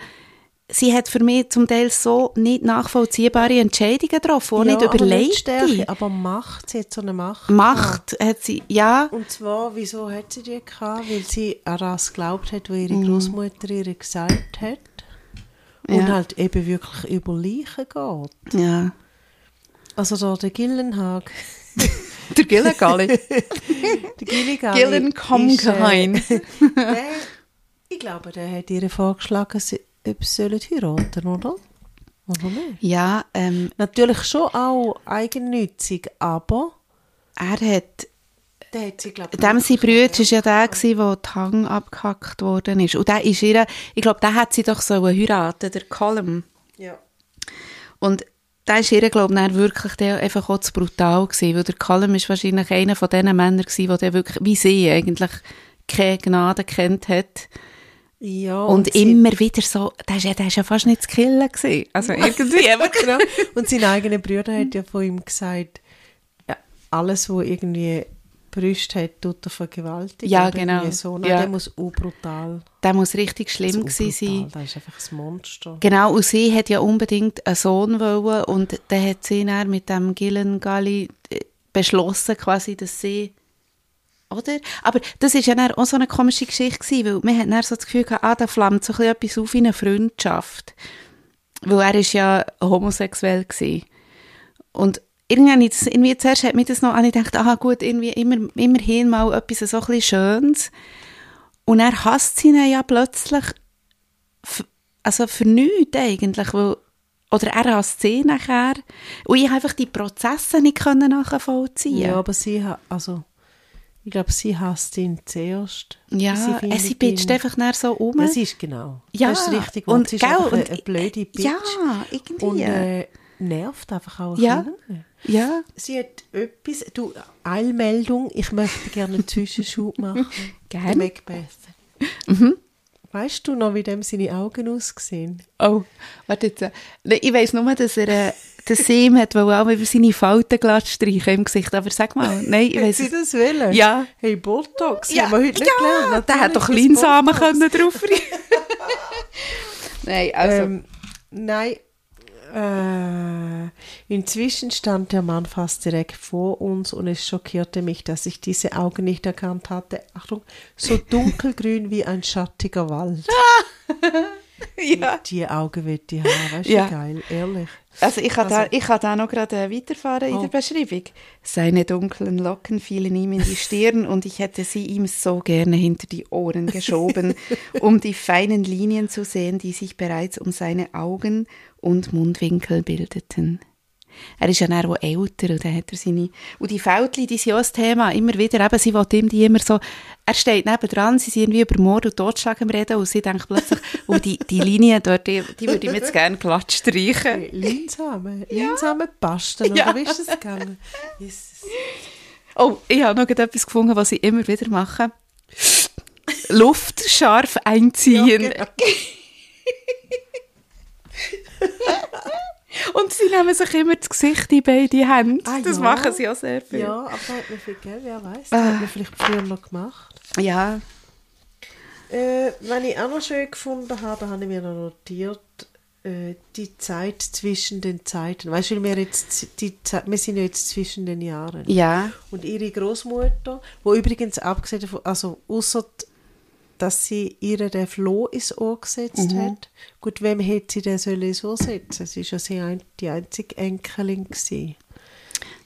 S2: sie hat für mich zum Teil so nicht nachvollziehbare Entscheidungen getroffen, auch
S1: Ja,
S2: nicht
S1: aber
S2: überlegt.
S1: Stärke, aber Macht, sie hat so eine Macht.
S2: Macht hat sie, ja,
S1: Und zwar, wieso hat sie die gehabt? Weil sie an das geglaubt hat, was ihre
S2: Mhm.
S1: Großmutter ihr gesagt hat. Und
S2: Ja.
S1: halt eben wirklich über Leichen geht.
S2: ja.
S1: Also da der Gillenhag.
S2: Der Gillengalli.
S1: Der Gilligan.
S2: Gillenkomgeheim.
S1: der, ich glaube, der hat ihr vorgeschlagen, sie, ob sie sollen heiraten oder? Oder nicht?
S2: ja, ähm,
S1: Natürlich schon auch eigennützig, aber
S2: er hat,
S1: der hat sie, glaube ich,
S2: dem sein Bruder war ja der, gewesen, wo die Hang abgehackt worden ist. Und der ist ihr, ich glaube, der hat sie doch so heiraten, der Colm.
S1: Ja.
S2: Und da ist ihr, glaube ich, wirklich der einfach auch zu brutal gewesen, weil der Callum ist wahrscheinlich einer von diesen Männern gewesen, der der wirklich, wie sie eigentlich, keine Gnade kennt hat.
S1: ja
S2: Und,
S1: sie-
S2: immer wieder so, der ist, ja- der ist ja fast nicht zu killen gewesen. Also irgendwie,
S1: genau. Und sein eigener Bruder hat ja von ihm gesagt, ja, alles, was irgendwie Brüste hat, tut er vergewaltigen.
S2: Ja, genau.
S1: So. Nein,
S2: Ja.
S1: der muss auch brutal
S2: der muss richtig schlimm gewesen sein.
S1: Das ist einfach ein Monster.
S2: Genau, und sie hat ja unbedingt einen Sohn wollen und dann hat sie dann mit dem Gillen Galli äh, beschlossen quasi, dass sie oder? Aber das ist ja dann auch so eine komische Geschichte gewesen, weil man hat dann so das Gefühl gehabt, ah, da flammt so ein bisschen etwas auf wie eine Freundschaft. Weil er ist ja homosexuell gewesen. Und irgendwie, habe ich das, irgendwie zuerst hat mich das noch, habe ich gedacht, ah gut, irgendwie immer, immerhin mal etwas so ein Schönes. Und er hasst sie dann ja plötzlich also für nichts eigentlich, weil, oder er hasst sie nachher. Und ich einfach die Prozesse nicht können nachvollziehen.
S1: Ja, aber sie hat, also, ich glaube, sie hasst ihn zuerst.
S2: Ja,
S1: Sie
S2: äh, sie bitcht einfach dann so um.
S1: Das ist genau.
S2: ja,
S1: das ist richtig.
S2: und,
S1: sie ist
S2: gell, und-
S1: eine blöde Bitch.
S2: Ja, irgendwie.
S1: Und äh, nervt einfach auch ein
S2: Ja.
S1: bisschen.
S2: ja.
S1: Sie hat etwas, du, Eilmeldung, ich möchte gerne einen Zwischenschub machen.
S2: Gern.
S1: Der Macbeth.
S2: Mhm.
S1: Weißt du noch, wie dem seine Augen aussehen?
S2: Oh, warte jetzt. nein, Ich weiss nur, dass er äh, den Sim hat, weil auch über seine Falten glatt streichen im Gesicht. Aber sag mal, nein, ich weiss
S1: sie das wollen?
S2: Ja.
S1: Hey, Botox,
S2: Ja,
S1: haben wir heute nicht
S2: ja,
S1: gelernt.
S2: der hat doch
S1: Natürlich
S2: Linsamen können drauf Nein, also.
S1: Ähm, nein, Äh, inzwischen stand der Mann fast direkt vor uns und es schockierte mich, dass ich diese Augen nicht erkannt hatte. Achtung, so dunkelgrün wie ein schattiger Wald.
S2: ja.
S1: Die Augen wird die haben, weißt du,
S2: Ja.
S1: geil, ehrlich.
S2: Also ich kann,
S1: Also-
S2: da, ich kann da noch gerade äh, weiterfahren in
S1: Oh.
S2: der Beschreibung. Seine dunklen Locken fielen ihm in die Stirn und ich hätte sie ihm so gerne hinter die Ohren geschoben, um die feinen Linien zu sehen, die sich bereits um seine Augen und Mundwinkel bildeten. Er ist ja dann auch älter und dann hat er seine... Und die Fältchen, die sind auch ein Thema. Immer wieder, eben, sie will ihm die immer so... Er steht nebendran, sie sind irgendwie über Mord und Totschlag am Reden und sie denkt plötzlich, oh, die, die Linie dort, die, die würde ich mir jetzt gerne glatt streichen.
S1: Linsamen basteln,
S2: Ja.
S1: oder wie ist das gegangen? Jesus.
S2: Oh, ich habe noch etwas gefunden, was ich immer wieder mache. Luft scharf einziehen.
S1: Ja, genau.
S2: Nehmen sich immer das Gesicht in beide Hände.
S1: Ah,
S2: das
S1: ja.
S2: machen sie auch sehr viel.
S1: Ja, aber da hat man viel Geld, wer weiß. Das
S2: Ah.
S1: hat man vielleicht früher noch gemacht.
S2: Ja.
S1: Äh, wenn ich auch noch schön gefunden habe, habe ich mir noch notiert, äh, die Zeit zwischen den Zeiten. Weißt du, wir, jetzt, die Zeit, wir sind ja jetzt zwischen den Jahren.
S2: Ja.
S1: Und ihre Großmutter, wo übrigens abgesehen davon, also außer dass sie ihr den Floh ins Ohr gesetzt
S2: Mhm.
S1: hat, gut, wem hätte sie den sollen ins Ohr setzen? Sie war ja sie die einzige Enkelin. Gewesen.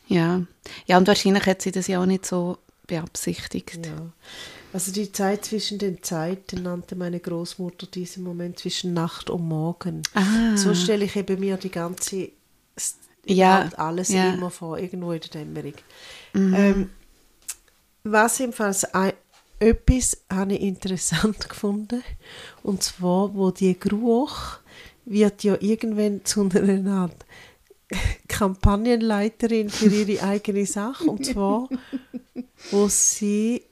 S2: Ja. Ja, und wahrscheinlich hat sie das ja auch nicht so beabsichtigt.
S1: Ja. Also die Zeit zwischen den Zeiten nannte meine Großmutter diesen Moment zwischen Nacht und Morgen.
S2: Ah.
S1: So stelle ich eben mir die ganze
S2: Ja,
S1: alles
S2: ja.
S1: immer vor, irgendwo in der Dämmerung. Ähm, was jedenfalls ein, etwas habe ich interessant gefunden, und zwar, wo die Geruch wird ja irgendwann zu einer Art Kampagnenleiterin für ihre eigene Sache, und zwar, wo sie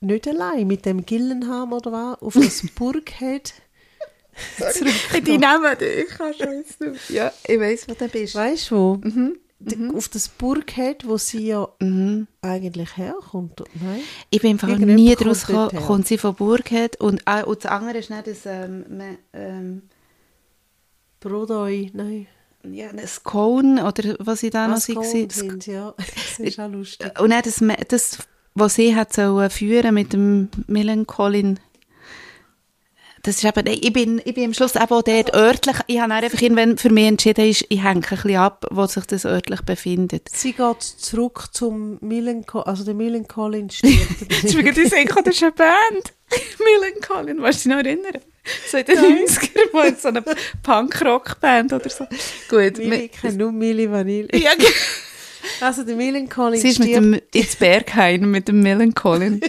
S1: nicht allein mit dem Gillenham oder was auf das Burghead
S2: Die nehmen dich, ich kann schon jetzt nicht. Ja, ich weiss, wo du bist.
S1: Weißt du wo? Die- Auf das Burghead, wo sie ja
S2: Mhm.
S1: eigentlich herkommt. Nein?
S2: Ich bin einfach nie draus gekommen, kommt sie von Burghead und, ah, und das andere ist nicht das, ähm, ähm,
S1: Brodoi, nein.
S2: ja, das Cone oder was ich da noch das-
S1: sind, ja. Das ist auch lustig.
S2: Und dann das, das, was sie hat sollen führen mit dem Millencolin. Das ist eben, ich bin, ich bin am Schluss eben auch dort örtlich, ich habe einfach irgendwann für mich entschieden, ich, ich hänge ein bisschen ab, wo sich das örtlich befindet.
S1: Sie geht zurück zum Millencolin, also der Millencolin stirbt.
S2: Das ist mir gerade gekommen, das ist eine Band. Millencolin, weißt du dich noch erinnern? So in den 90ern mal so eine Punk-Rock-Band oder so. Gut.
S1: Milli, ich kenne nur Milli Vanille.
S2: ja,
S1: Also der Millencolin
S2: sie ist mit dem, ins Berghain mit dem Millencolin.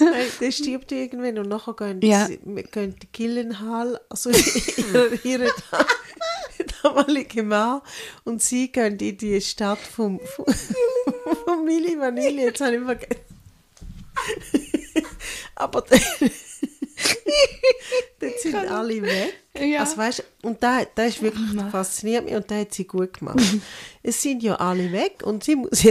S1: Nein, der stirbt irgendwann und nachher gehen,
S2: Ja.
S1: gehen die Gillenhall, also ihre, ihre da- damalige Mann, und sie gehen in die Stadt vom, vom, vom Milli Vanilli. Jetzt habe ich vergessen. Aber dann, dann sind alle weg.
S2: Ja.
S1: Also weißt, und da, da ist wirklich fasziniert mich und da hat sie gut gemacht. es sind ja alle weg und sie muss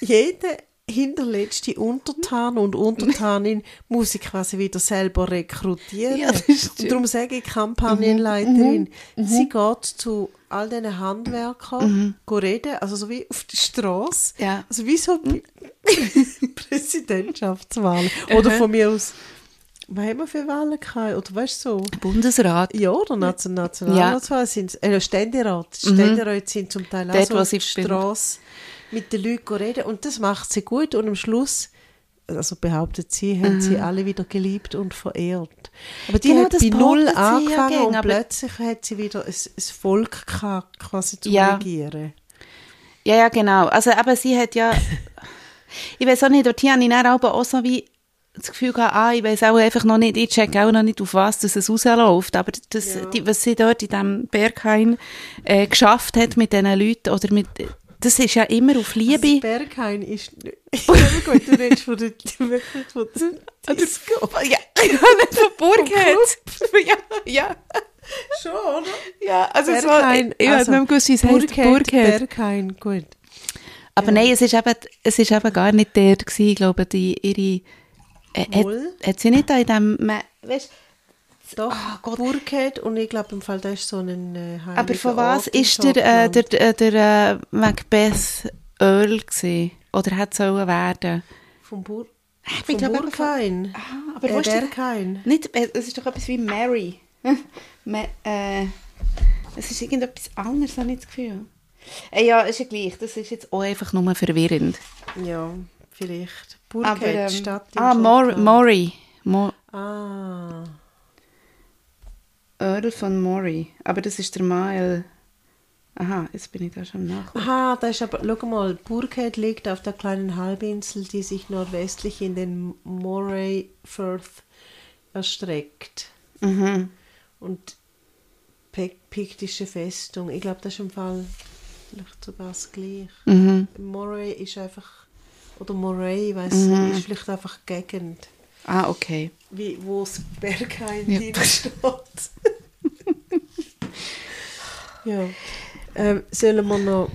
S1: jede hinterletzte Untertan und Untertanin muss sie quasi wieder selber rekrutieren.
S2: Ja,
S1: und darum sage ich Kampagnenleiterin, sie geht zu all diesen Handwerkern go reden, also so wie auf die Straße.
S2: Ja.
S1: Also wie so bei Präsidentschaftswahlen. Oder von mir aus, was haben wir für Wahlen gehabt? Oder weißt du so?
S2: Bundesrat.
S1: Ja, oder Nation- Nationalratswahlen sind äh, Ständerat. Ständeräte sind zum Teil auch
S2: Dort,
S1: so auf der Straße mit den Leuten reden und das macht sie gut und am Schluss also behauptet sie, haben sie alle wieder geliebt und verehrt. Aber die
S2: Genau,
S1: hat
S2: das
S1: bei Null
S2: ja
S1: angefangen
S2: gern,
S1: und plötzlich hat sie wieder ein, ein Volk gehabt, quasi zu
S2: Ja.
S1: regieren.
S2: Ja, ja, genau. Also, aber sie hat ja, ich weiß auch nicht, dort habe ich dann auch so wie das Gefühl gehabt, ah, ich weiß auch einfach noch nicht, ich check auch noch nicht, auf was dass es rausläuft, aber das, die, was sie dort in diesem Berghain äh, geschafft hat mit diesen Leuten, oder mit, das ist ja immer auf Liebe.
S1: Also Berghain ist nicht... Ja, gut, du redest von der... wirklich von der Disco.
S2: ja, nicht von Burghead. ja, ja,
S1: Schon, oder?
S2: ja, also es
S1: Berghain,
S2: war, ich, ich
S1: also,
S2: habe nicht gewusst, wie es
S1: Burghead,
S2: Burghead.
S1: Berghain, gut.
S2: Aber nein, es ist eben, es ist eben gar nicht der gewesen, ich glaube, die, ihre, äh, hat, hat sie nicht da in dem, weißt,
S1: Doch,
S2: Ah, Gott.
S1: Burkhead und ich glaube im Fall, da ist so ein äh,
S2: Aber von was
S1: Ort
S2: ist der, äh, der, der, der äh, Macbeth Earl gewesen? Oder hat sollen werden?
S1: Vom, Bur
S2: Ich
S1: vom
S2: bin aber
S1: Burkhain.
S2: Ah, aber
S1: äh,
S2: wo ist der-
S1: Berghain.
S2: Nicht, äh, es ist doch etwas wie Mary. Ma äh, es ist irgendetwas anderes, habe ich das Gefühl. Äh, ja, ist ja gleich. Das ist jetzt auch einfach nur verwirrend.
S1: Ja, vielleicht.
S2: Aber,
S1: Burkhead,
S2: ähm,
S1: Stadt
S2: ah, Mor. Mori. Mo
S1: Ah,
S2: Earl von Mori. Aber das ist der Mal. Aha, jetzt bin ich da schon nach.
S1: Aha, da ist aber, schau mal, Burkhead liegt auf der kleinen Halbinsel, die sich nordwestlich in den Moray Firth erstreckt.
S2: Mhm.
S1: Und Piktische Festung, ich glaube, das ist im Fall vielleicht sogar das Gleiche.
S2: Mhm.
S1: Moray ist einfach, oder Moray, ich weiss
S2: Mhm.
S1: ist vielleicht einfach Gegend,
S2: Ah, okay.
S1: wie, wo das Berghain
S2: Ja.
S1: drin steht. ja. Ähm, sollen wir noch,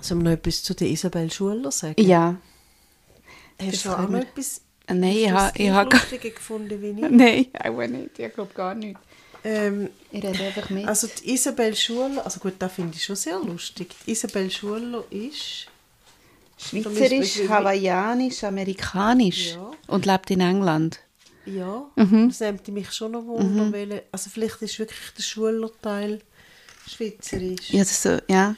S1: sollen wir noch etwas zu der Isabel Schuller sagen?
S2: Ja.
S1: Hast du auch noch etwas
S2: Nein, ich habe... Ich habe
S1: gleich Lustige gefunden wie ich?
S2: Nein, auch nicht. Ich glaube gar nicht.
S1: Ähm,
S2: Ich rede einfach mit.
S1: also die Isabel Schuller, also gut, das finde ich schon sehr lustig. Die Isabel Schuller ist...
S2: Schweizerisch, hawaiianisch, amerikanisch
S1: Ja.
S2: und lebt in England.
S1: Ja,
S2: Mhm.
S1: das nimmt mich schon noch Wunder, welche, also vielleicht ist wirklich der Schulerteil schweizerisch.
S2: Ja, das so, ja.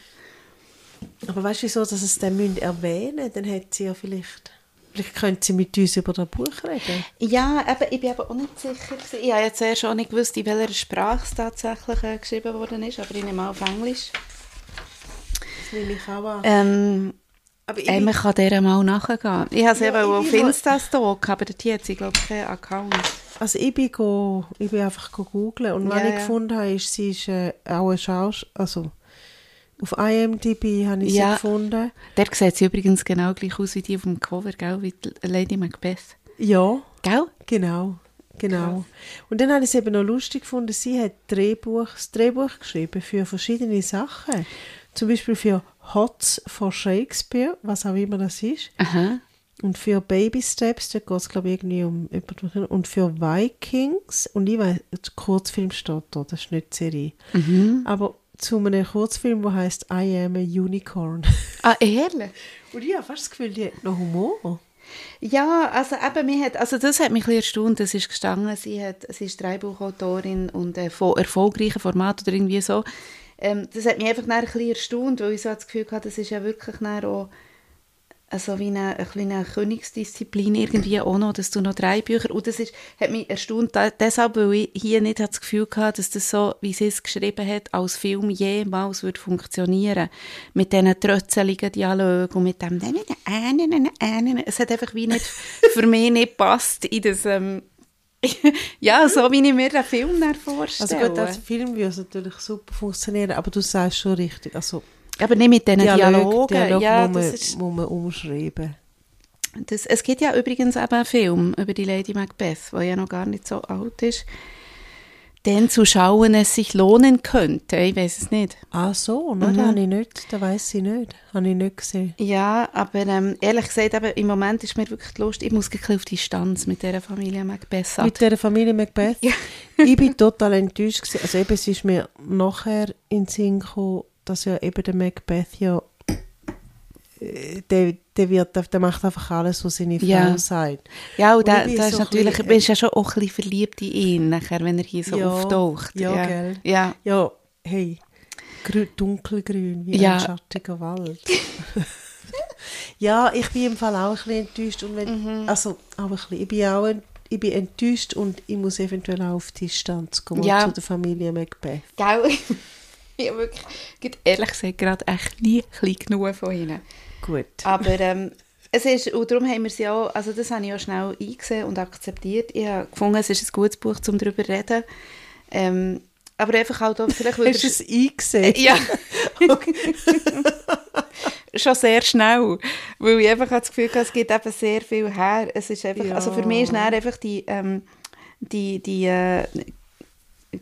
S1: Aber weißt du, wieso, dass es dann müssen erwähnen Dann hätte sie ja vielleicht... Vielleicht könnte sie mit uns über das Buch reden.
S2: Ja, eben, ich bin aber auch nicht sicher. gewesen. Ich habe jetzt zuerst auch nicht gewusst, in welcher Sprache es tatsächlich äh, geschrieben worden ist, aber ich nehme mal auf Englisch.
S1: Das nehme ich auch an.
S2: Ähm,
S1: Aber
S2: ey, man kann dieser mal nachgehen. Ich habe es
S1: Ja,
S2: eben auf
S1: bin noch-
S2: Insta stalken, aber dort hat sie, glaube ich, keinen Account.
S1: Also ich bin, go, ich bin einfach go googlen und was
S2: Ja,
S1: ich
S2: ja.
S1: gefunden habe, ist, sie ist äh, auch eine Schauspielerin, also auf IMDb habe ich
S2: Ja.
S1: sie gefunden.
S2: Der sieht sie übrigens genau gleich aus wie die auf dem Cover, gell? wie die Lady Macbeth.
S1: Ja,
S2: Gell?
S1: genau, genau. Und dann habe ich es eben noch lustig gefunden, sie hat Drehbuch, das Drehbuch geschrieben für verschiedene Sachen. Zum Beispiel für Hots for Shakespeare, was auch immer das ist.
S2: Aha.
S1: Und für Baby Steps, da geht es glaube ich irgendwie um. Und für Vikings, und ich weiß, Kurzfilm steht da, das ist nicht Serie.
S2: Mhm.
S1: Aber zu einem Kurzfilm, der heißt I Am a Unicorn.
S2: Ah, ehrlich?
S1: Und ich habe fast das Gefühl, die hat noch Humor.
S2: Ja, also eben, mir hat, also das hat mich ein erstaunt, das ist gestanden, sie, hat, sie ist Drehbuchautorin und äh, von erfolgreichen Format oder irgendwie so. Ähm, das hat mich einfach ein bisschen erstaunt, weil ich so das Gefühl hatte, das ist ja wirklich auch also wie eine, eine kleine Königsdisziplin irgendwie auch noch, dass du noch drei Bücher, und das ist, hat mich erstaunt, deshalb, weil ich hier nicht das Gefühl hatte, dass das so, wie sie es geschrieben hat, als Film jemals würde funktionieren. Mit diesen trötzeligen Dialogen und mit dem es hat einfach wie nicht, für mich nicht passt in das, ähm, ja, so wie ich mir den Film vorstelle.
S1: Also gut, als Film würde es natürlich super funktionieren, aber du sagst schon richtig. Also
S2: aber nicht mit diesen
S1: Dialog,
S2: Dialogen.
S1: Dialog
S2: ja,
S1: muss, man,
S2: ist,
S1: muss man umschreiben.
S2: Das, es gibt ja übrigens eben einen Film über die Lady Macbeth, der ja noch gar nicht so alt ist. Den zu schauen es sich lohnen könnte. Ich weiß es nicht.
S1: Ah so,
S2: Mhm.
S1: nein, das habe ich nicht, das weiss ich nicht. Habe ich nicht gesehen.
S2: Ja, aber ähm, ehrlich gesagt, eben, im Moment ist mir wirklich die Lust, ich muss auf Distanz mit dieser Familie Macbeth
S1: Mit der Familie Macbeth.
S2: Ja.
S1: ich bin total enttäuscht. Gewesen. Also eben, es ist mir nachher in den Sinn gekommen, dass ja eben der Macbeth ja der, der, wird, der macht einfach alles, was seine Frau
S2: Ja.
S1: sagt.
S2: Ja, und
S1: Und
S2: da,
S1: bin
S2: da ist
S1: so
S2: natürlich,
S1: bisschen-
S2: du bist ja schon auch ein bisschen verliebt in ihn, nachher, wenn er hier so
S1: Ja,
S2: auftaucht.
S1: ja, gell.
S2: Ja,
S1: Ja, hey, grü dunkelgrün wie
S2: Ja.
S1: ein schattiger Wald. ja, ich bin im Fall auch ein bisschen enttäuscht. Und wenn,
S2: Mhm.
S1: Also, auch ein bisschen. Ich bin auch ich bin enttäuscht und ich muss eventuell auch auf Distanz kommen
S2: Ja.
S1: zu der Familie Macbeth.
S2: gell? habe wirklich, ehrlich gesagt, gerade echt nie genug von ihnen.
S1: Gut.
S2: Aber ähm, es ist, und darum haben wir sie auch, also das habe ich auch schnell eingesehen und akzeptiert. Ich habe gefunden, es ist ein gutes Buch, um darüber zu reden. Ähm, aber einfach halt auch, vielleicht
S1: Hast du es eingesehen?
S2: Ja. Schon sehr schnell. Weil ich einfach das Gefühl hatte, es gibt eben sehr viel her. Es ist einfach,
S1: Ja.
S2: also für mich ist einfach die, ähm, die, die, äh,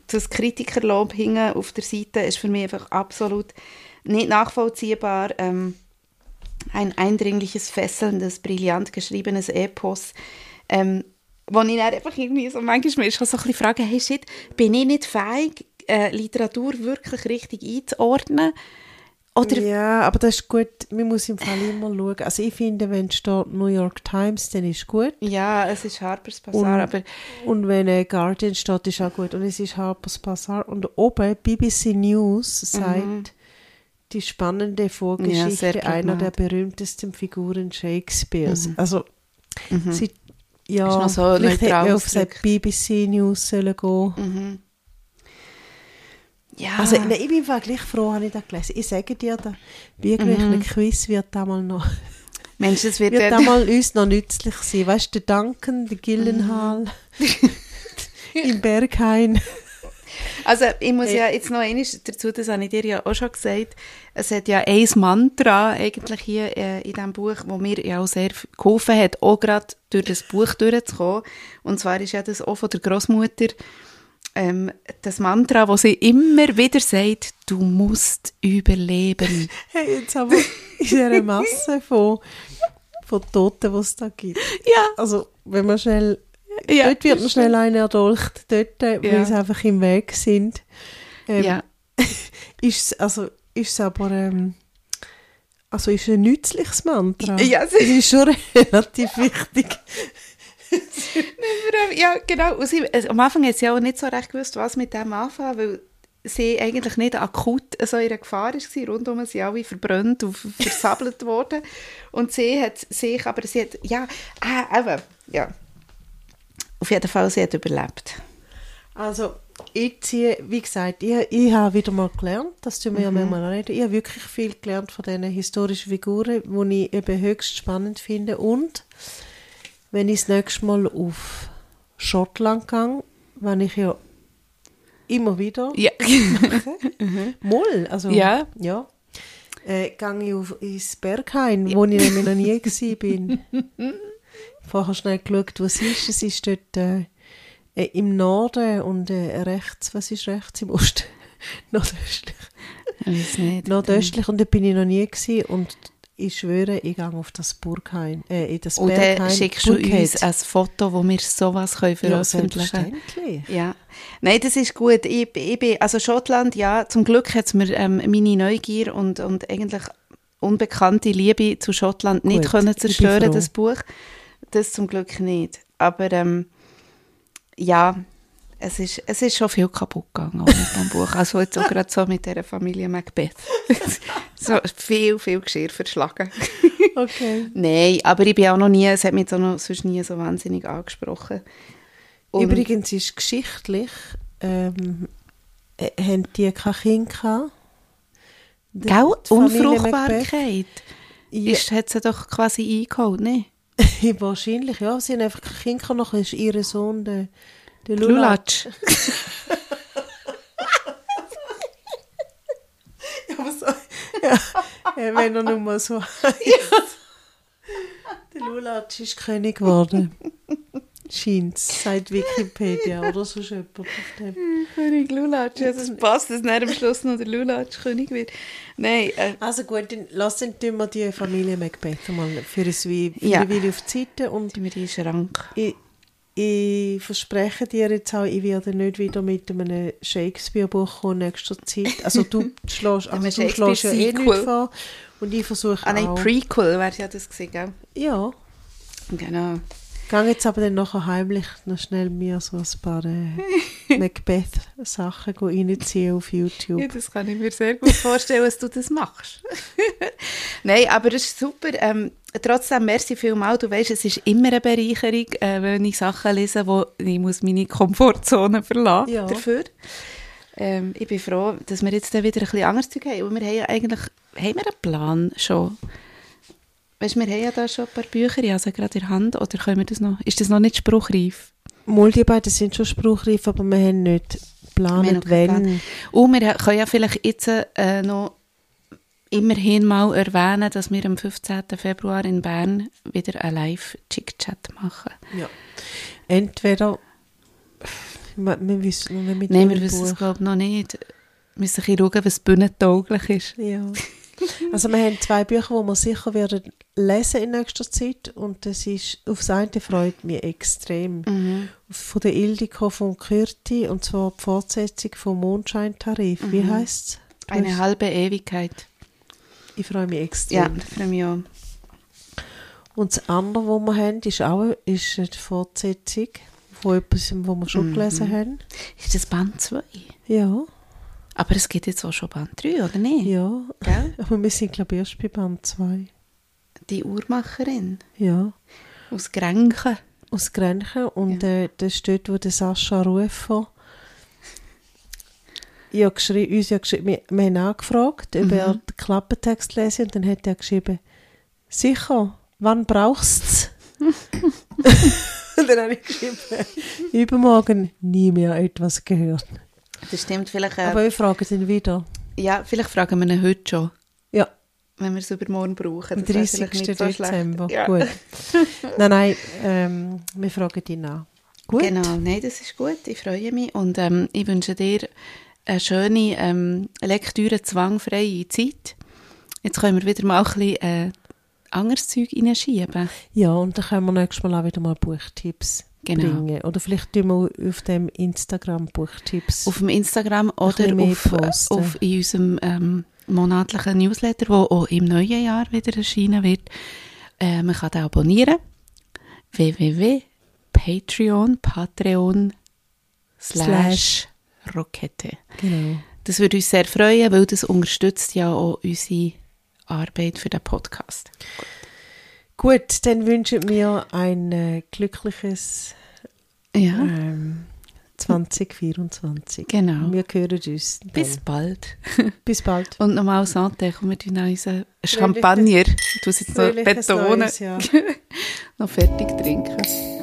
S2: das Kritikerlob hingen auf der Seite ist für mich einfach absolut nicht nachvollziehbar. Ähm, ein eindringliches, fesselndes, brillant geschriebenes Epos. Ähm, wo ich dann einfach irgendwie so manchmal schon so ein bisschen frage, hey shit, bin ich nicht fähig, äh, Literatur wirklich richtig einzuordnen? Oder
S1: Ja, aber das ist gut. Man muss im Fall immer schauen. Also ich finde, wenn es steht New York Times, dann ist gut.
S2: ja, es ist Harper's
S1: Und,
S2: Bazaar, aber
S1: und wenn äh, Guardian steht, ist auch gut. Und es ist Harper's Bazaar. Und oben BBC News sagt die spannende
S2: Ja,
S1: Vorgeschichte
S2: sehr
S1: einer der berühmtesten Figuren Shakespeares. Also sie, ja,
S2: so
S1: vielleicht hätte man auf die BBC News sollen gehen.
S2: Mhm. ja,
S1: Also nein, ich bin gleich froh, habe ich das gelesen. Ich sage dir, da, bei irgendwelchen Quiz wird da mal noch
S2: Mensch, das wird,
S1: wird da mal uns noch nützlich sein. Weißt du, der Duncan, der Gillenhall, im Berghain.
S2: Also ich muss ja jetzt noch eines dazu, das habe ich dir ja auch schon gesagt, es hat ja ein Mantra eigentlich hier äh, in diesem Buch, wo mir ja auch sehr geholfen hat, auch gerade durch das Buch durchzukommen. Und zwar ist ja das auch von der Großmutter ähm, das Mantra, wo sie immer wieder sagt, du musst überleben.
S1: Hey, jetzt aber in dieser Masse von, von Toten, die es da gibt.
S2: ja,
S1: Also, wenn man schnell,
S2: ja.
S1: dort wird man schnell einer erdolcht, dort, äh, weil
S2: Ja.
S1: sie einfach im Weg sind. Ähm,
S2: ja.
S1: Ist es, also, ist aber, ähm, also ist ein nützliches Mantra.
S2: Ja,
S1: es ist schon relativ wichtig.
S2: Ja, genau. Und sie, also am Anfang hat sie auch nicht so recht gewusst, was mit dem anfangen, weil sie eigentlich nicht akut so in einer Gefahr war. Rundum sind alle verbrannt und versabbelt worden. Und sie hat sich, aber sie hat, ja, ah, eben, ja. Auf jeden Fall, sie hat überlebt.
S1: Also, ich ziehe, wie gesagt, ich, ich habe wieder mal gelernt, das tun wir ja manchmal auch nicht. Ich habe wirklich viel gelernt von diesen historischen Figuren, die ich eben höchst spannend finde. Und wenn ich das nächste Mal auf Schottland gehe, wenn ich ja immer wieder
S2: Ja.
S1: Moll, also
S2: Ja.
S1: ja äh, gehe ich auf, ins Berghain, wo ich nämlich noch nie bin. Vorher schnell geschaut, was es ist. Es ist dort äh, äh, im Norden und äh, rechts, was ist rechts im Osten? Nordöstlich.
S2: Ich nicht.
S1: Nordöstlich und da bin ich noch nie gewesen und ich schwöre, ich gehe auf das Burghain, äh, in das
S2: Und
S1: Berghain.
S2: dann schickst du
S1: Burghead.
S2: uns ein Foto, wo wir sowas können
S1: ja,
S2: veröffentlichen können.
S1: selbstverständlich.
S2: Ja, nein, das ist gut. Ich, ich bin, also Schottland, ja, zum Glück hat es mir ähm, meine Neugier und, und eigentlich unbekannte Liebe zu Schottland nicht
S1: Gut,
S2: können
S1: ich bin
S2: zerstören, das Buch. Das zum Glück nicht. Aber ähm, ja, es ist, es ist schon viel kaputt gegangen mit dem Buch. Also jetzt auch gerade so mit dieser Familie Macbeth. so viel, viel Geschirr verschlagen.
S1: Okay.
S2: Nein, aber ich bin auch noch nie, es hat mich auch noch sonst nie so wahnsinnig angesprochen. Und-
S1: Übrigens ist geschichtlich, ähm, äh, haben die kein Kind gehabt.
S2: Gell? Unfruchtbarkeit.
S1: Ja,
S2: Ist, hat sie doch quasi eingeholt, ne?
S1: wahrscheinlich, ja. Sie haben einfach kein Kind gehabt, nachher ist ihr Sohn der, der Lulatsch.
S2: Lulatsch.
S1: Ja, aber so, ja, wenn er nun mal so heißt. Der Lulatsch ist König geworden. Scheint's, sagt Wikipedia oder so jemand auf dem.
S2: König Lulatsch. Also es passt, dass dann am Schluss noch der Lulatsch König wird. Nein, äh,
S1: Also gut, dann lass dann tun wir die Familie Macbeth mal für ein Wie- für
S2: Ja.
S1: Weile auf die Seite und
S2: wir die Schrank.
S1: ich, ich verspreche dir jetzt auch, ich werde nicht wieder mit einem Shakespeare-Buch kommen in nächster Zeit. Also du schlägst, also du schlägst ja eh nichts vor und ich versuche
S2: Ah nein,
S1: auch.
S2: Prequel wäre ja das gewesen, gell?
S1: ja,
S2: Genau.
S1: Gehe jetzt aber dann nachher heimlich noch schnell mir so ein paar äh, Macbeth-Sachen reinziehen auf YouTube.
S2: Ja, das kann ich mir sehr gut vorstellen, dass du das machst. Nein, aber es ist super. Ähm, trotzdem, merci vielmals. Du weißt, es ist immer eine Bereicherung, äh, wenn ich Sachen lese, wo ich muss meine Komfortzone verlassen
S1: Ja.
S2: dafür. Ähm, ich bin froh, dass wir jetzt dann wieder ein bisschen anderes Zeug haben. Und wir haben ja eigentlich haben wir einen Plan schon. Weißt, wir haben ja da schon ein paar Bücher, ich sie gerade in der Hand. Oder können wir das noch? Ist das noch nicht spruchreif?
S1: Mal die beiden sind schon spruchreif, aber wir haben nicht geplant, wenn.
S2: Plan. Und wir können ja vielleicht jetzt äh, noch immerhin mal erwähnen, dass wir am 15. Februar in Bern wieder einen Live-Chick-Chat machen.
S1: Ja. Entweder wir, wir wissen noch nicht mit
S2: Nein, wir wissen es glaube noch nicht. Wir müssen schauen, was bühnentauglich ist.
S1: Ja. Also wir haben zwei Bücher, die wir sicher werden lesen in nächster Zeit und das ist, auf das eine freut mich extrem.
S2: Mhm.
S1: Von der Ildiko von Kürti und zwar die Fortsetzung vom Mondscheintarif. Wie
S2: Mhm.
S1: heisst es?
S2: Eine halbe Ewigkeit.
S1: Ich freue mich
S2: Ja,
S1: extrem.
S2: das freue mich auch.
S1: Und das andere, was wir haben, ist auch ist eine Fortsetzung von etwas, was wir schon
S2: Mhm.
S1: gelesen haben.
S2: Ist das Band 2?
S1: Ja,
S2: Aber es gibt jetzt auch schon Band 3, oder nicht?
S1: ja.
S2: Gell?
S1: Aber wir sind, glaube ich, erst bei Band 2.
S2: Die Uhrmacherin
S1: Ja.
S2: aus Grenchen.
S1: Aus Grenchen. Und äh, das dort, wo der Sascha Rufer ja, geschri uns ja geschrieben, wir, wir haben angefragt, ob er den Klappentext lese und dann hat er geschrieben, sicher, wann brauchst du Und dann habe ich geschrieben, übermorgen nie mehr etwas gehört.
S2: Das stimmt vielleicht. Äh,
S1: Aber wir fragen ihn wieder.
S2: ja, vielleicht fragen wir ihn heute schon,
S1: Ja,
S2: wenn wir es übermorgen brauchen.
S1: am
S2: Das wäre
S1: 30.
S2: vielleicht nicht so.
S1: Dezember.
S2: Ja.
S1: Gut. nein, nein, ähm, wir fragen ihn an. Gut.
S2: Genau, nein, das ist gut. Ich freue mich und ähm, ich wünsche dir eine schöne ähm, Lektüre zwangfreie Zeit. Jetzt können wir wieder mal ein bisschen äh, anderes Zeug reinschieben.
S1: Ja, und dann können wir nächstes Mal auch wieder mal Buchtipps
S2: Genau.
S1: bringen. Oder vielleicht tun wir auf dem Instagram Buchtipps.
S2: Auf dem Instagram oder auf, äh, auf in unserem ähm, monatlichen Newsletter, der auch im neuen Jahr wieder erscheinen wird. Äh, man kann den abonnieren. www.patreon, Patreon slash Rokette.
S1: genau.
S2: Das würde uns sehr freuen, weil das unterstützt ja auch unsere Arbeit für den Podcast.
S1: Gut, dann wünschen wir ein äh, glückliches
S2: Ja,
S1: ähm, 2024.
S2: genau.
S1: Wir hören uns. Dann.
S2: Bis bald.
S1: Bis bald.
S2: Und nochmal Santé, kommen wir tun unseren Champagner, ich tue es jetzt noch betonen,
S1: Neues Jahr.
S2: noch fertig trinken.